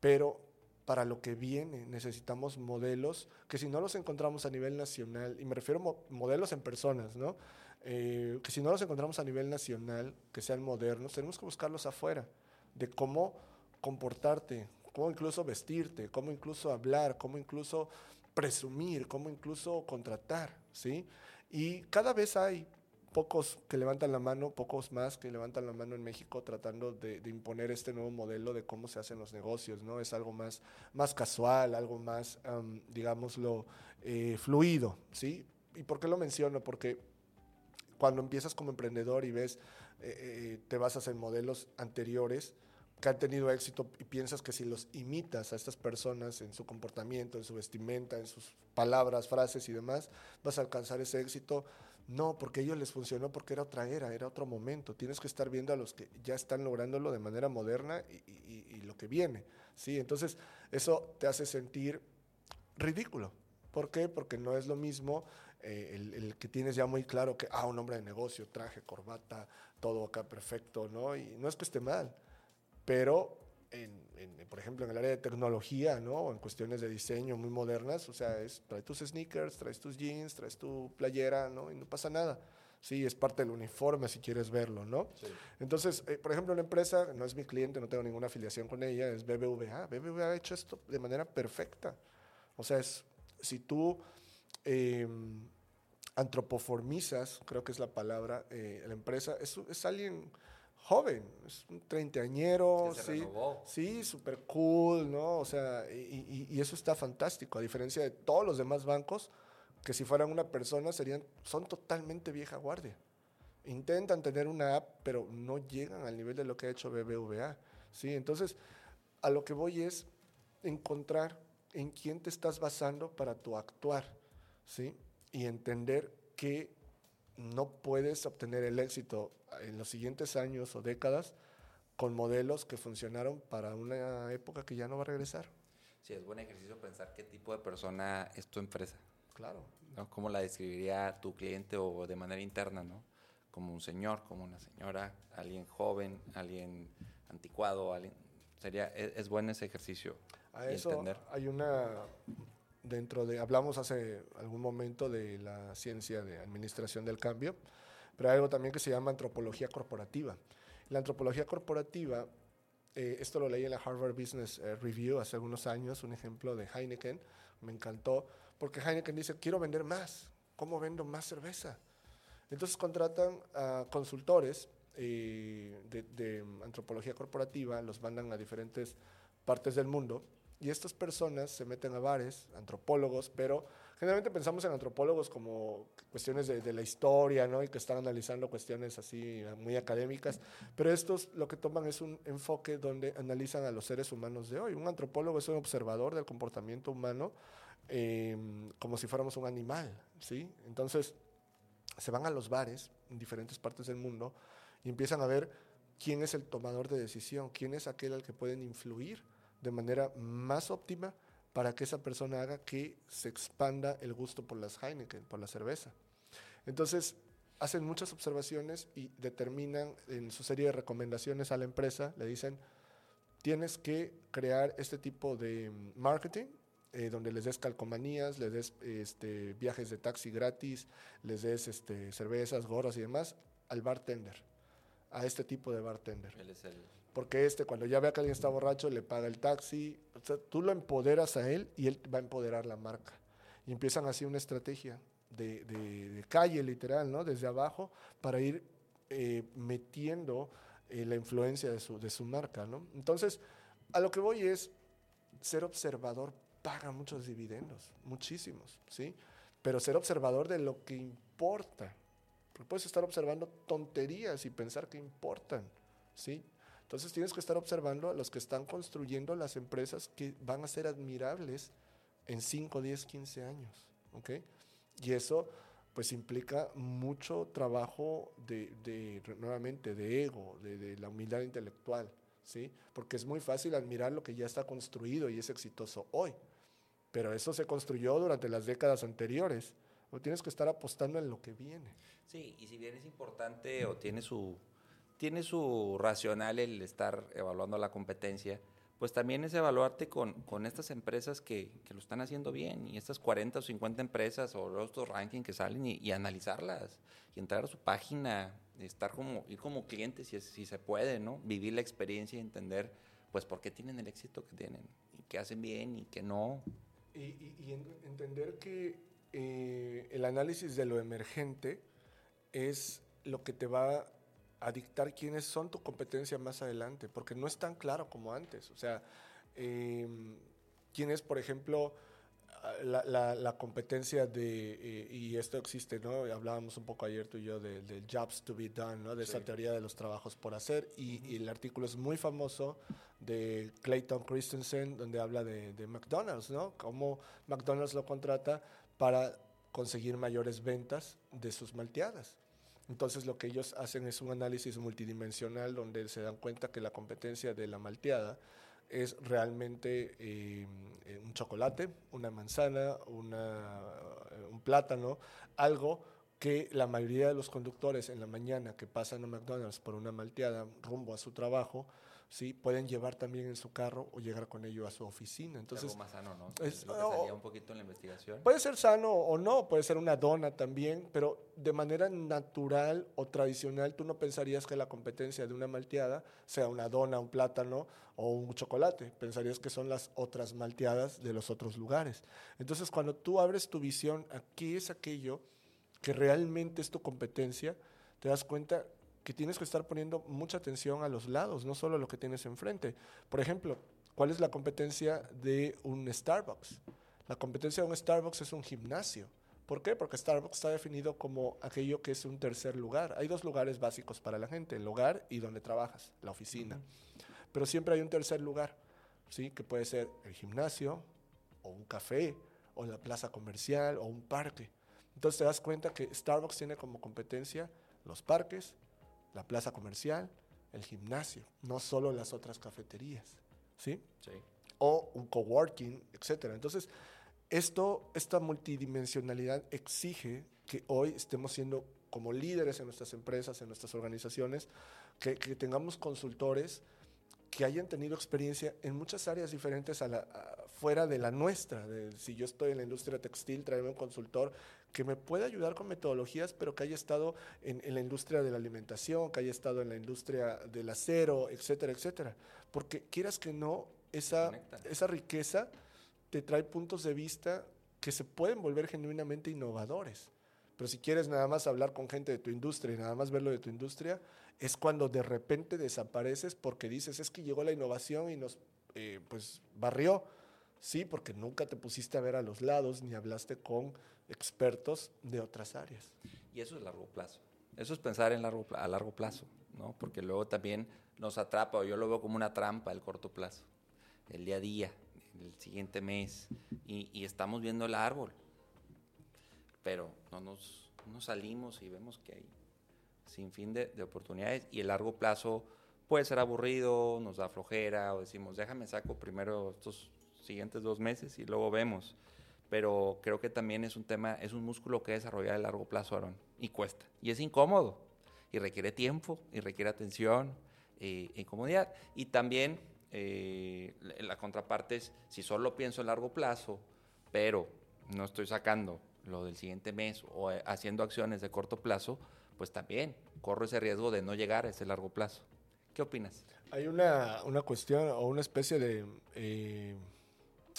Pero para lo que viene necesitamos modelos que si no los encontramos a nivel nacional, y me refiero a mo modelos en personas, ¿no? Eh, que si no los encontramos a nivel nacional, que sean modernos, tenemos que buscarlos afuera, de cómo comportarte, cómo incluso vestirte, cómo incluso hablar, cómo incluso presumir, cómo incluso contratar, ¿sí? Y cada vez hay pocos que levantan la mano, pocos más que levantan la mano en México tratando de, de, imponer este nuevo modelo de cómo se hacen los negocios, ¿no? Es algo más, más casual, algo más, um, digámoslo, eh, fluido, ¿sí? ¿Y por qué lo menciono? Porque cuando empiezas como emprendedor y ves, eh, eh, te basas en modelos anteriores, que han tenido éxito y piensas que si los imitas a estas personas en su comportamiento, en su vestimenta, en sus palabras, frases y demás, vas a alcanzar ese éxito. No, porque a ellos les funcionó porque era otra era, era otro momento. Tienes que estar viendo a los que ya están lográndolo de manera moderna y, y, y lo que viene. ¿sí? Entonces, eso te hace sentir ridículo. ¿Por qué? Porque no es lo mismo eh, el, el, que tienes ya muy claro que, ah, un hombre de negocio, traje, corbata, todo acá perfecto, ¿no? Y no es que esté mal pero en, en, por ejemplo, en el área de tecnología, ¿no? O en cuestiones de diseño muy modernas, o sea, es, traes tus sneakers, traes tus jeans, traes tu playera, ¿no? Y no pasa nada. Sí, es parte del uniforme si quieres verlo, ¿no? Sí. Entonces, eh, por ejemplo, una empresa, no es mi cliente, no tengo ninguna afiliación con ella, es BBVA. BBVA ha hecho esto de manera perfecta. O sea, es, si tú eh, antropoformizas, creo que es la palabra, eh, la empresa, es, es alguien joven, es un treintañero, sí, sí, súper cool, ¿no? O sea, y, y, y, eso está fantástico, a diferencia de todos los demás bancos, que si fueran una persona serían, son totalmente vieja guardia. Intentan tener una app, pero no llegan al nivel de lo que ha hecho BBVA, ¿sí? Entonces, a lo que voy es encontrar en quién te estás basando para tu actuar, ¿sí? Y entender que no puedes obtener el éxito en los siguientes años o décadas con modelos que funcionaron para una época que ya no va a regresar. Sí, es buen ejercicio pensar qué tipo de persona es tu empresa. Claro. ¿no? ¿Cómo la describiría tu cliente o de manera interna, ¿no? Como un señor, como una señora, alguien joven, alguien anticuado, alguien... Sería, es, es bueno ese ejercicio. A eso entender. hay una, dentro de, hablamos hace algún momento de la ciencia de administración del cambio, pero hay algo también que se llama antropología corporativa. La antropología corporativa, eh, esto lo leí en la Harvard Business eh, Review hace algunos años, un ejemplo de Heineken, me encantó, porque Heineken dice, quiero vender más, ¿cómo vendo más cerveza? Entonces contratan a consultores eh, de, de antropología corporativa, los mandan a diferentes partes del mundo, y estas personas se meten a bares, antropólogos, pero generalmente pensamos en antropólogos como cuestiones de, la historia, ¿no? Y que están analizando cuestiones así muy académicas, pero estos lo que toman es un enfoque donde analizan a los seres humanos de hoy. Un antropólogo es un observador del comportamiento humano eh, como si fuéramos un animal, ¿sí? Entonces, se van a los bares en diferentes partes del mundo y empiezan a ver quién es el tomador de decisión, quién es aquel al que pueden influir de manera más óptima para que esa persona haga que se expanda el gusto por las Heineken, por la cerveza. Entonces, hacen muchas observaciones y determinan en su serie de recomendaciones a la empresa, le dicen, tienes que crear este tipo de marketing, eh, donde les des calcomanías, les des este, viajes de taxi gratis, les des este, cervezas, gorras y demás al bartender, a este tipo de bartender. Él es el porque este cuando ya vea que alguien está borracho le paga el taxi, o sea, tú lo empoderas a él y él va a empoderar la marca. Y empiezan así una estrategia de, de, de calle literal, ¿no? Desde abajo para ir eh, metiendo eh, la influencia de su, de su marca, ¿no? Entonces, a lo que voy es, ser observador paga muchos dividendos, muchísimos, ¿sí? Pero ser observador de lo que importa. Porque puedes estar observando tonterías y pensar que importan, ¿sí? Entonces tienes que estar observando a los que están construyendo las empresas que van a ser admirables en 5, 10, 15 años. ¿okay? Y eso pues implica mucho trabajo de, de- nuevamente, de ego, de, de la humildad intelectual, ¿sí? Porque es muy fácil admirar lo que ya está construido y es exitoso hoy, pero eso se construyó durante las décadas anteriores. O tienes que estar apostando en lo que viene. Sí, y si bien es importante o tiene su, tiene su racional el estar evaluando la competencia, pues también es evaluarte con, con estas empresas que, que lo están haciendo bien y estas 40 o 50 empresas o estos rankings que salen y, y analizarlas y entrar a su página, estar como, ir como cliente si, si se puede, ¿no? Vivir la experiencia y entender pues por qué tienen el éxito que tienen y qué hacen bien y qué no. Y, y- y en- entender que eh, el análisis de lo emergente es lo que te va a dictar quiénes son tu competencia más adelante, porque no es tan claro como antes. O sea, eh, quién es, por ejemplo, la, la- la competencia de, eh, y esto existe, ¿no? Hablábamos un poco ayer tú y yo de- del jobs to be done, ¿no? De esa teoría de los trabajos por hacer, y, y el artículo es muy famoso de Clayton Christensen, donde habla de, de McDonald's, ¿no? Cómo McDonald's lo contrata para conseguir mayores ventas de sus malteadas. Entonces lo que ellos hacen es un análisis multidimensional donde se dan cuenta que la competencia de la malteada es realmente eh, un chocolate, una manzana, un plátano, algo que la mayoría de los conductores en la mañana que pasan a McDonald's por una malteada rumbo a su trabajo, ¿sí? pueden llevar también en su carro o llegar con ello a su oficina. Entonces, algo más sano, ¿no? es- Es lo que o- salía un poquito en la investigación. Puede ser sano o no, puede ser una dona también, pero de manera natural o tradicional tú no pensarías que la competencia de una malteada sea una dona, un plátano o un chocolate. Pensarías que son las otras malteadas de los otros lugares. Entonces cuando tú abres tu visión a qué es aquello que realmente es tu competencia, te das cuenta que tienes que estar poniendo mucha atención a los lados, no solo a lo que tienes enfrente. Por ejemplo, ¿cuál es la competencia de un Starbucks? La competencia de un Starbucks es un gimnasio. ¿Por qué? Porque Starbucks está definido como aquello que es un tercer lugar. Hay dos lugares básicos para la gente, el hogar y donde trabajas, la oficina. Pero siempre hay un tercer lugar, ¿sí? Que puede ser el gimnasio, o un café, o la plaza comercial, o un parque. Entonces te das cuenta que Starbucks tiene como competencia los parques, la plaza comercial, el gimnasio, no solo las otras cafeterías, ¿sí? Sí. o un coworking, etcétera. Entonces, esto, esta multidimensionalidad exige que hoy estemos siendo como líderes en nuestras empresas, en nuestras organizaciones, que, que tengamos consultores que hayan tenido experiencia en muchas áreas diferentes a la, a- fuera de la nuestra. de- si yo estoy en la industria textil, traerme un consultor que me pueda ayudar con metodologías, pero que haya estado en, en la industria de la alimentación, que haya estado en la industria del acero, etcétera, etcétera. Porque quieras que no, esa, esa riqueza te trae puntos de vista que se pueden volver genuinamente innovadores. Pero si quieres nada más hablar con gente de tu industria y nada más verlo de tu industria, es cuando de repente desapareces porque dices, es que llegó la innovación y nos eh, pues barrió. Sí, porque nunca te pusiste a ver a los lados ni hablaste con expertos de otras áreas. Y eso es largo plazo. Eso es pensar en largo, a largo plazo, ¿no? Porque luego también nos atrapa, o yo lo veo como una trampa el corto plazo, el día a día, el siguiente mes, y, y estamos viendo el árbol, pero no nos, no salimos y vemos que hay sin fin de, de oportunidades, y el largo plazo puede ser aburrido, nos da flojera, o decimos, déjame saco primero estos siguientes dos meses y luego vemos pero creo que también es un tema, es un músculo que desarrollar a largo plazo, Aaron, y cuesta, y es incómodo, y requiere tiempo, y requiere atención, y comodidad, y también eh, la, la contraparte es, si solo pienso a largo plazo, pero no estoy sacando lo del siguiente mes o eh, haciendo acciones de corto plazo, pues también corro ese riesgo de no llegar a ese largo plazo. ¿Qué opinas? Hay una, una cuestión o una especie de eh,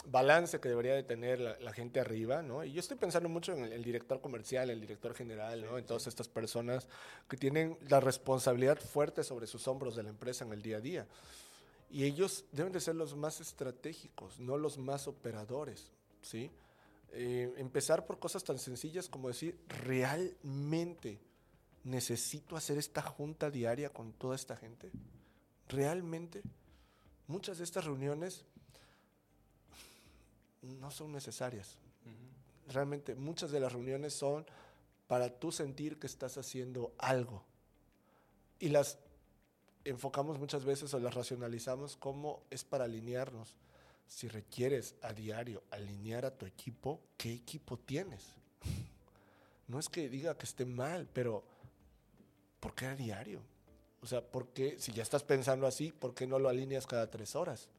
balance que debería de tener la, la gente arriba, ¿no? Y yo estoy pensando mucho en el, el director comercial, el director general, ¿no? En todas estas personas que tienen la responsabilidad fuerte sobre sus hombros de la empresa en el día a día. Y ellos deben de ser los más estratégicos, no los más operadores, ¿sí? Eh, empezar por cosas tan sencillas como decir, realmente necesito hacer esta junta diaria con toda esta gente. Realmente, muchas de estas reuniones no son necesarias. Realmente, muchas de las reuniones son para tú sentir que estás haciendo algo. Y las enfocamos muchas veces o las racionalizamos como es para alinearnos. Si requieres a diario alinear a tu equipo, ¿qué equipo tienes? No es que diga que esté mal, pero ¿por qué a diario? O sea, ¿por qué, si ya estás pensando así, ¿por qué no lo alineas cada tres horas?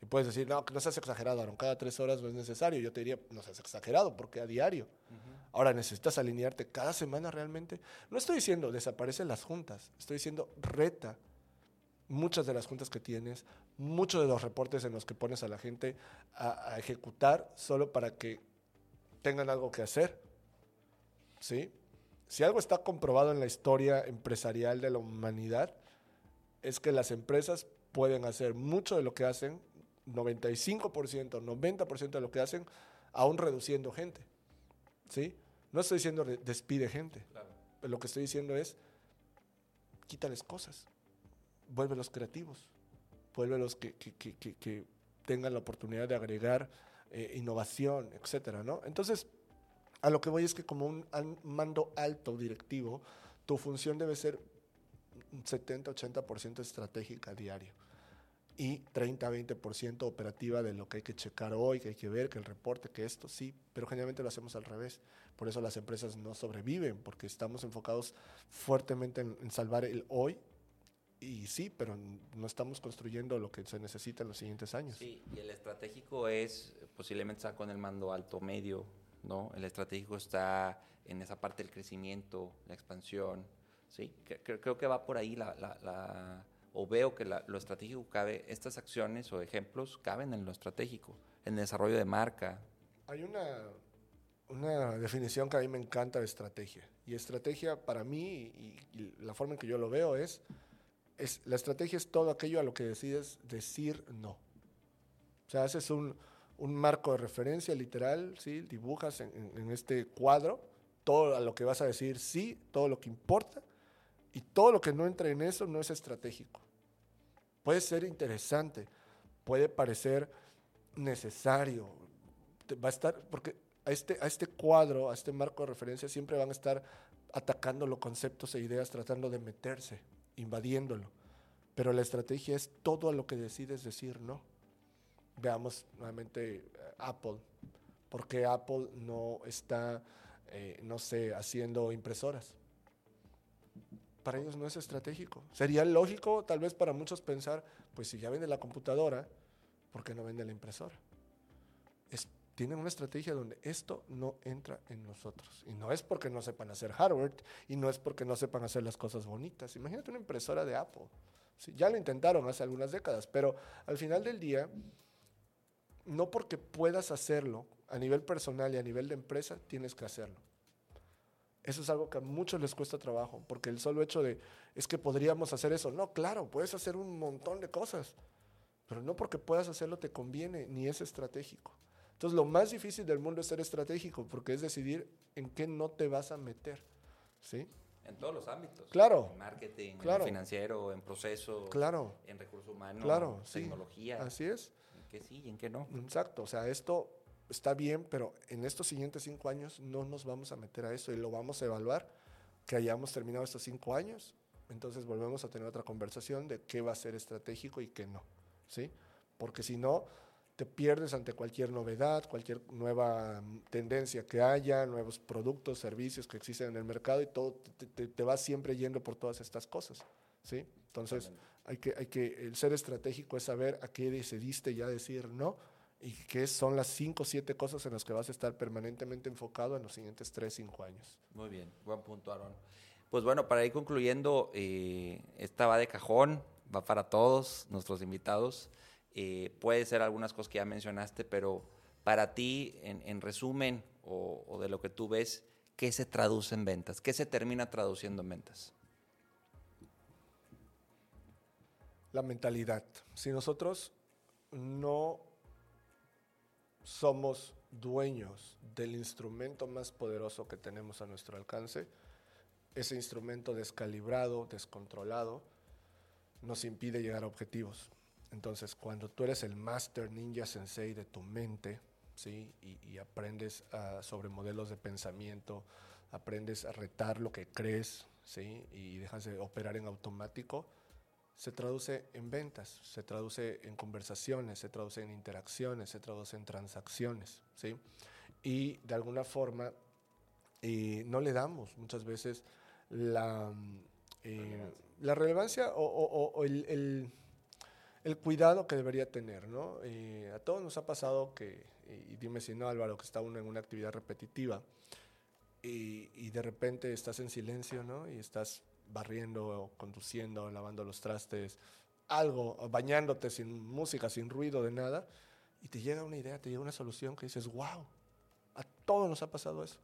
Y puedes decir, no, que no seas exagerado, Aaron, cada tres horas no es necesario. Yo te diría, no seas exagerado, porque a diario. Ahora, ¿necesitas alinearte cada semana realmente? No estoy diciendo desaparecen las juntas, estoy diciendo reta muchas de las juntas que tienes, muchos de los reportes en los que pones a la gente a, a ejecutar solo para que tengan algo que hacer. ¿Sí? Si algo está comprobado en la historia empresarial de la humanidad, es que las empresas pueden hacer mucho de lo que hacen, 95%, 90% de lo que hacen, aún reduciendo gente. ¿Sí? No estoy diciendo de- despide gente. Pero lo que estoy diciendo es, quítales cosas, vuélvelos creativos, vuélvelos que, que, que, que, que tengan la oportunidad de agregar eh, innovación, etcétera, ¿no? Entonces, a lo que voy es que como un mando alto directivo, tu función debe ser un 70-80% estratégica diario y 30-20% operativa de lo que hay que checar hoy, que hay que ver, que el reporte, que esto, sí, pero generalmente lo hacemos al revés. Por eso las empresas no sobreviven, porque estamos enfocados fuertemente en, en salvar el hoy y sí, pero no estamos construyendo lo que se necesita en los siguientes años. Sí, y el estratégico es posiblemente está con el mando alto medio, ¿no? El estratégico está en esa parte del crecimiento, la expansión, ¿sí? Que- Creo que va por ahí la, la- la- o veo que lo estratégico cabe, estas acciones o ejemplos caben en lo estratégico, en desarrollo de marca. Hay una, una definición que a mí me encanta de estrategia. Y estrategia para mí, y, la forma en que yo lo veo es, es, la estrategia es todo aquello a lo que decides decir no. O sea, haces un, un marco de referencia literal, ¿sí? dibujas en, este cuadro todo a lo que vas a decir sí, todo lo que importa, y todo lo que no entra en eso no es estratégico. Puede ser interesante, puede parecer necesario, va a estar, porque a este, a este cuadro, a este marco de referencia, siempre van a estar atacando los conceptos e ideas, tratando de meterse, invadiéndolo. Pero la estrategia es todo a lo que decides decir no. Veamos nuevamente eh, Apple. ¿Por qué Apple no está, eh, no sé, haciendo impresoras? Para ellos no es estratégico. Sería lógico, tal vez para muchos, pensar, pues si ya vende la computadora, ¿por qué no vende la impresora? Es- tienen una estrategia donde esto no entra en nosotros. Y no es porque no sepan hacer hardware y no es porque no sepan hacer las cosas bonitas. Imagínate una impresora de Apple. Sí, ya lo intentaron hace algunas décadas, pero al final del día, no porque puedas hacerlo a nivel personal y a nivel de empresa, tienes que hacerlo. Eso es algo que a muchos les cuesta trabajo, porque el solo hecho de, es que podríamos hacer eso. No, claro, puedes hacer un montón de cosas, pero no porque puedas hacerlo te conviene, ni es estratégico. Entonces, lo más difícil del mundo es ser estratégico, porque es decidir en qué no te vas a meter. ¿Sí? En todos los ámbitos. Claro. En marketing, Claro. en financiero, en procesos, Claro, en recursos humanos, claro, sí. tecnología. Así es. En qué sí y en qué no. Exacto, o sea, esto está bien, pero en estos siguientes cinco años no nos vamos a meter a eso y lo vamos a evaluar, que hayamos terminado estos cinco años, entonces volvemos a tener otra conversación de qué va a ser estratégico y qué no, ¿sí? Porque si no, te pierdes ante cualquier novedad, cualquier nueva mm, tendencia que haya, nuevos productos, servicios que existen en el mercado y todo te, te, te vas siempre yendo por todas estas cosas, ¿sí? Entonces, hay que, hay que, el ser estratégico es saber a qué decidiste ya decir no y qué son las cinco o siete cosas en las que vas a estar permanentemente enfocado en los siguientes tres, cinco años. Muy bien, buen punto, Aaron. Pues bueno, para ir concluyendo, eh, esta va de cajón, va para todos nuestros invitados. Eh, puede ser algunas cosas que ya mencionaste, pero para ti, en, en resumen, o, o de lo que tú ves, ¿qué se traduce en ventas? ¿Qué se termina traduciendo en ventas? La mentalidad. Si nosotros no somos dueños del instrumento más poderoso que tenemos a nuestro alcance, ese instrumento descalibrado, descontrolado, nos impide llegar a objetivos. Entonces, cuando tú eres el master ninja sensei de tu mente, ¿sí? Y, y aprendes ah, sobre modelos de pensamiento, aprendes a retar lo que crees, ¿sí? Y dejas de operar en automático, se traduce en ventas, se traduce en conversaciones, se traduce en interacciones, se traduce en transacciones, ¿sí? Y de alguna forma eh, no le damos muchas veces la, eh, la relevancia o, o- o el, el- el cuidado que debería tener, ¿no? Eh, a todos nos ha pasado que, y dime si no, Álvaro, que está uno en una actividad repetitiva y, y de repente estás en silencio, ¿no? Y estás barriendo, conduciendo, lavando los trastes, algo, bañándote sin música, sin ruido de nada, y te llega una idea, te llega una solución que dices, wow, a todos nos ha pasado eso.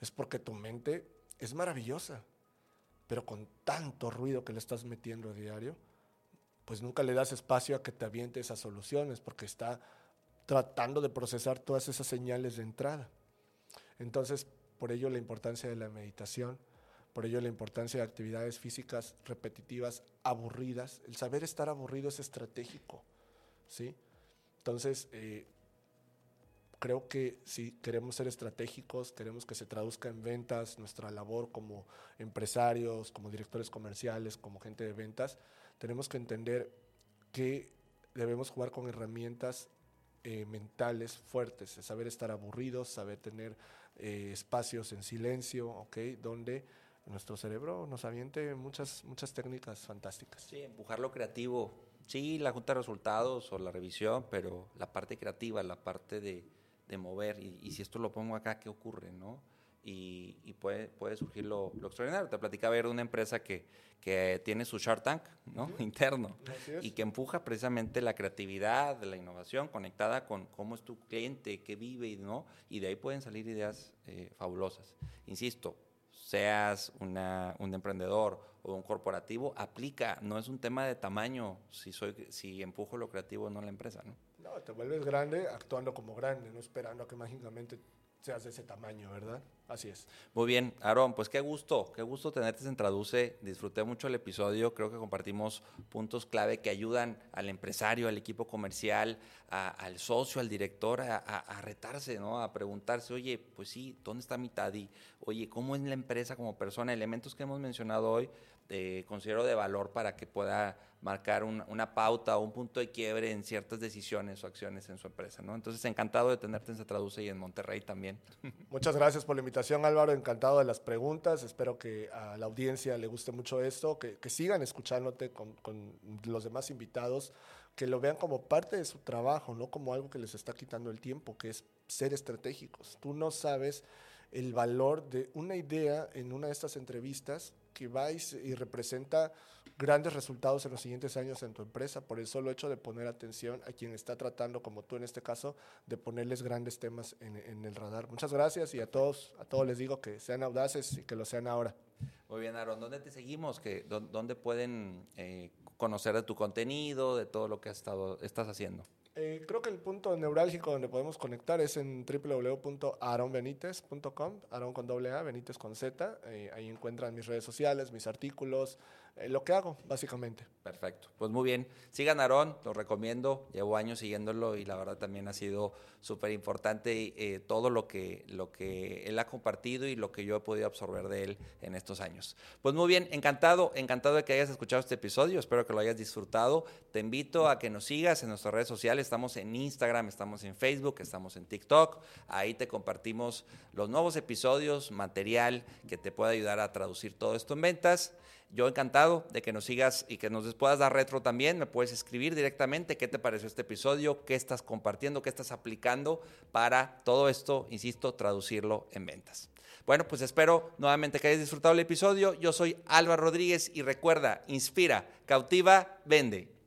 Es porque tu mente es maravillosa, pero con tanto ruido que le estás metiendo a diario, pues nunca le das espacio a que te aviente esas soluciones, porque está tratando de procesar todas esas señales de entrada. Entonces, por ello la importancia de la meditación, por ello la importancia de actividades físicas repetitivas, aburridas. El saber estar aburrido es estratégico, ¿sí? Entonces, eh, creo que si queremos ser estratégicos, queremos que se traduzca en ventas, nuestra labor como empresarios, como directores comerciales, como gente de ventas, tenemos que entender que debemos jugar con herramientas eh, mentales fuertes, saber estar aburridos, saber tener eh, espacios en silencio, ¿ok? Donde nuestro cerebro nos aviente muchas, muchas técnicas fantásticas. Sí, empujar lo creativo. Sí, la junta de resultados o la revisión, pero la parte creativa, la parte de, de mover. Y, y si esto lo pongo acá, ¿qué ocurre, no? Y, y puede, puede surgir lo, lo extraordinario. Te platicaba ver una empresa que, que tiene su Shark Tank, ¿no? Interno. Y que empuja precisamente la creatividad, la innovación conectada con cómo es tu cliente, qué vive, y ¿no? Y de ahí pueden salir ideas eh, fabulosas. Insisto, seas una- un emprendedor o un corporativo, aplica, no es un tema de tamaño si, soy, si empujo lo creativo no la empresa, ¿no? No, te vuelves grande actuando como grande, no esperando a que mágicamente seas de ese tamaño, ¿verdad? Así es. Muy bien, Aarón, pues qué gusto, qué gusto tenerte en Traduce. Disfruté mucho el episodio, creo que compartimos puntos clave que ayudan al empresario, al equipo comercial, al socio, al director a, a- a retarse, ¿no? A preguntarse, oye, pues sí, ¿dónde está mi TADI? Oye, ¿cómo es la empresa como persona? Elementos que hemos mencionado hoy, eh, considero de valor para que pueda marcar un- una pauta o un punto de quiebre en ciertas decisiones o acciones en su empresa, ¿no? Entonces, encantado de tenerte en Se Traduce y en Monterrey también. Muchas gracias por la invitación, Álvaro. Encantado de las preguntas. Espero que a la audiencia le guste mucho esto, que, sigan escuchándote con los demás invitados, que lo vean como parte de su trabajo, no como algo que les está quitando el tiempo, que es ser estratégicos. Tú no sabes el valor de una idea en una de estas entrevistas que va y, se- y representa grandes resultados en los siguientes años en tu empresa por el solo hecho de poner atención a quien está tratando, como tú en este caso, de ponerles grandes temas en, en el radar. Muchas gracias y a todos, a todos les digo que sean audaces y que lo sean ahora. Muy bien, Aaron, ¿dónde te seguimos? ¿Qué, dó- ¿Dónde pueden eh, conocer de tu contenido, de todo lo que has estado, estás haciendo? Eh, creo que el punto neurálgico donde podemos conectar es en www.aronbenitez.com, Aaron con doble A, Benítez con Z. Eh, ahí encuentran mis redes sociales, mis artículos, lo que hago, básicamente. Perfecto. Pues muy bien. Sigan Aarón, lo recomiendo. Llevo años siguiéndolo y la verdad también ha sido súper importante eh, todo lo que, lo que él ha compartido y lo que yo he podido absorber de él en estos años. Pues muy bien, encantado, encantado de que hayas escuchado este episodio. Espero que lo hayas disfrutado. Te invito a que nos sigas en nuestras redes sociales. Estamos en Instagram, estamos en Facebook, estamos en TikTok. Ahí te compartimos los nuevos episodios, material que te pueda ayudar a traducir todo esto en ventas. Yo encantado de que nos sigas y que nos puedas dar retro también. Me puedes escribir directamente qué te pareció este episodio, qué estás compartiendo, qué estás aplicando para todo esto, insisto, traducirlo en ventas. Bueno, pues espero nuevamente que hayas disfrutado el episodio. Yo soy Álvaro Rodríguez y recuerda, inspira, cautiva, vende.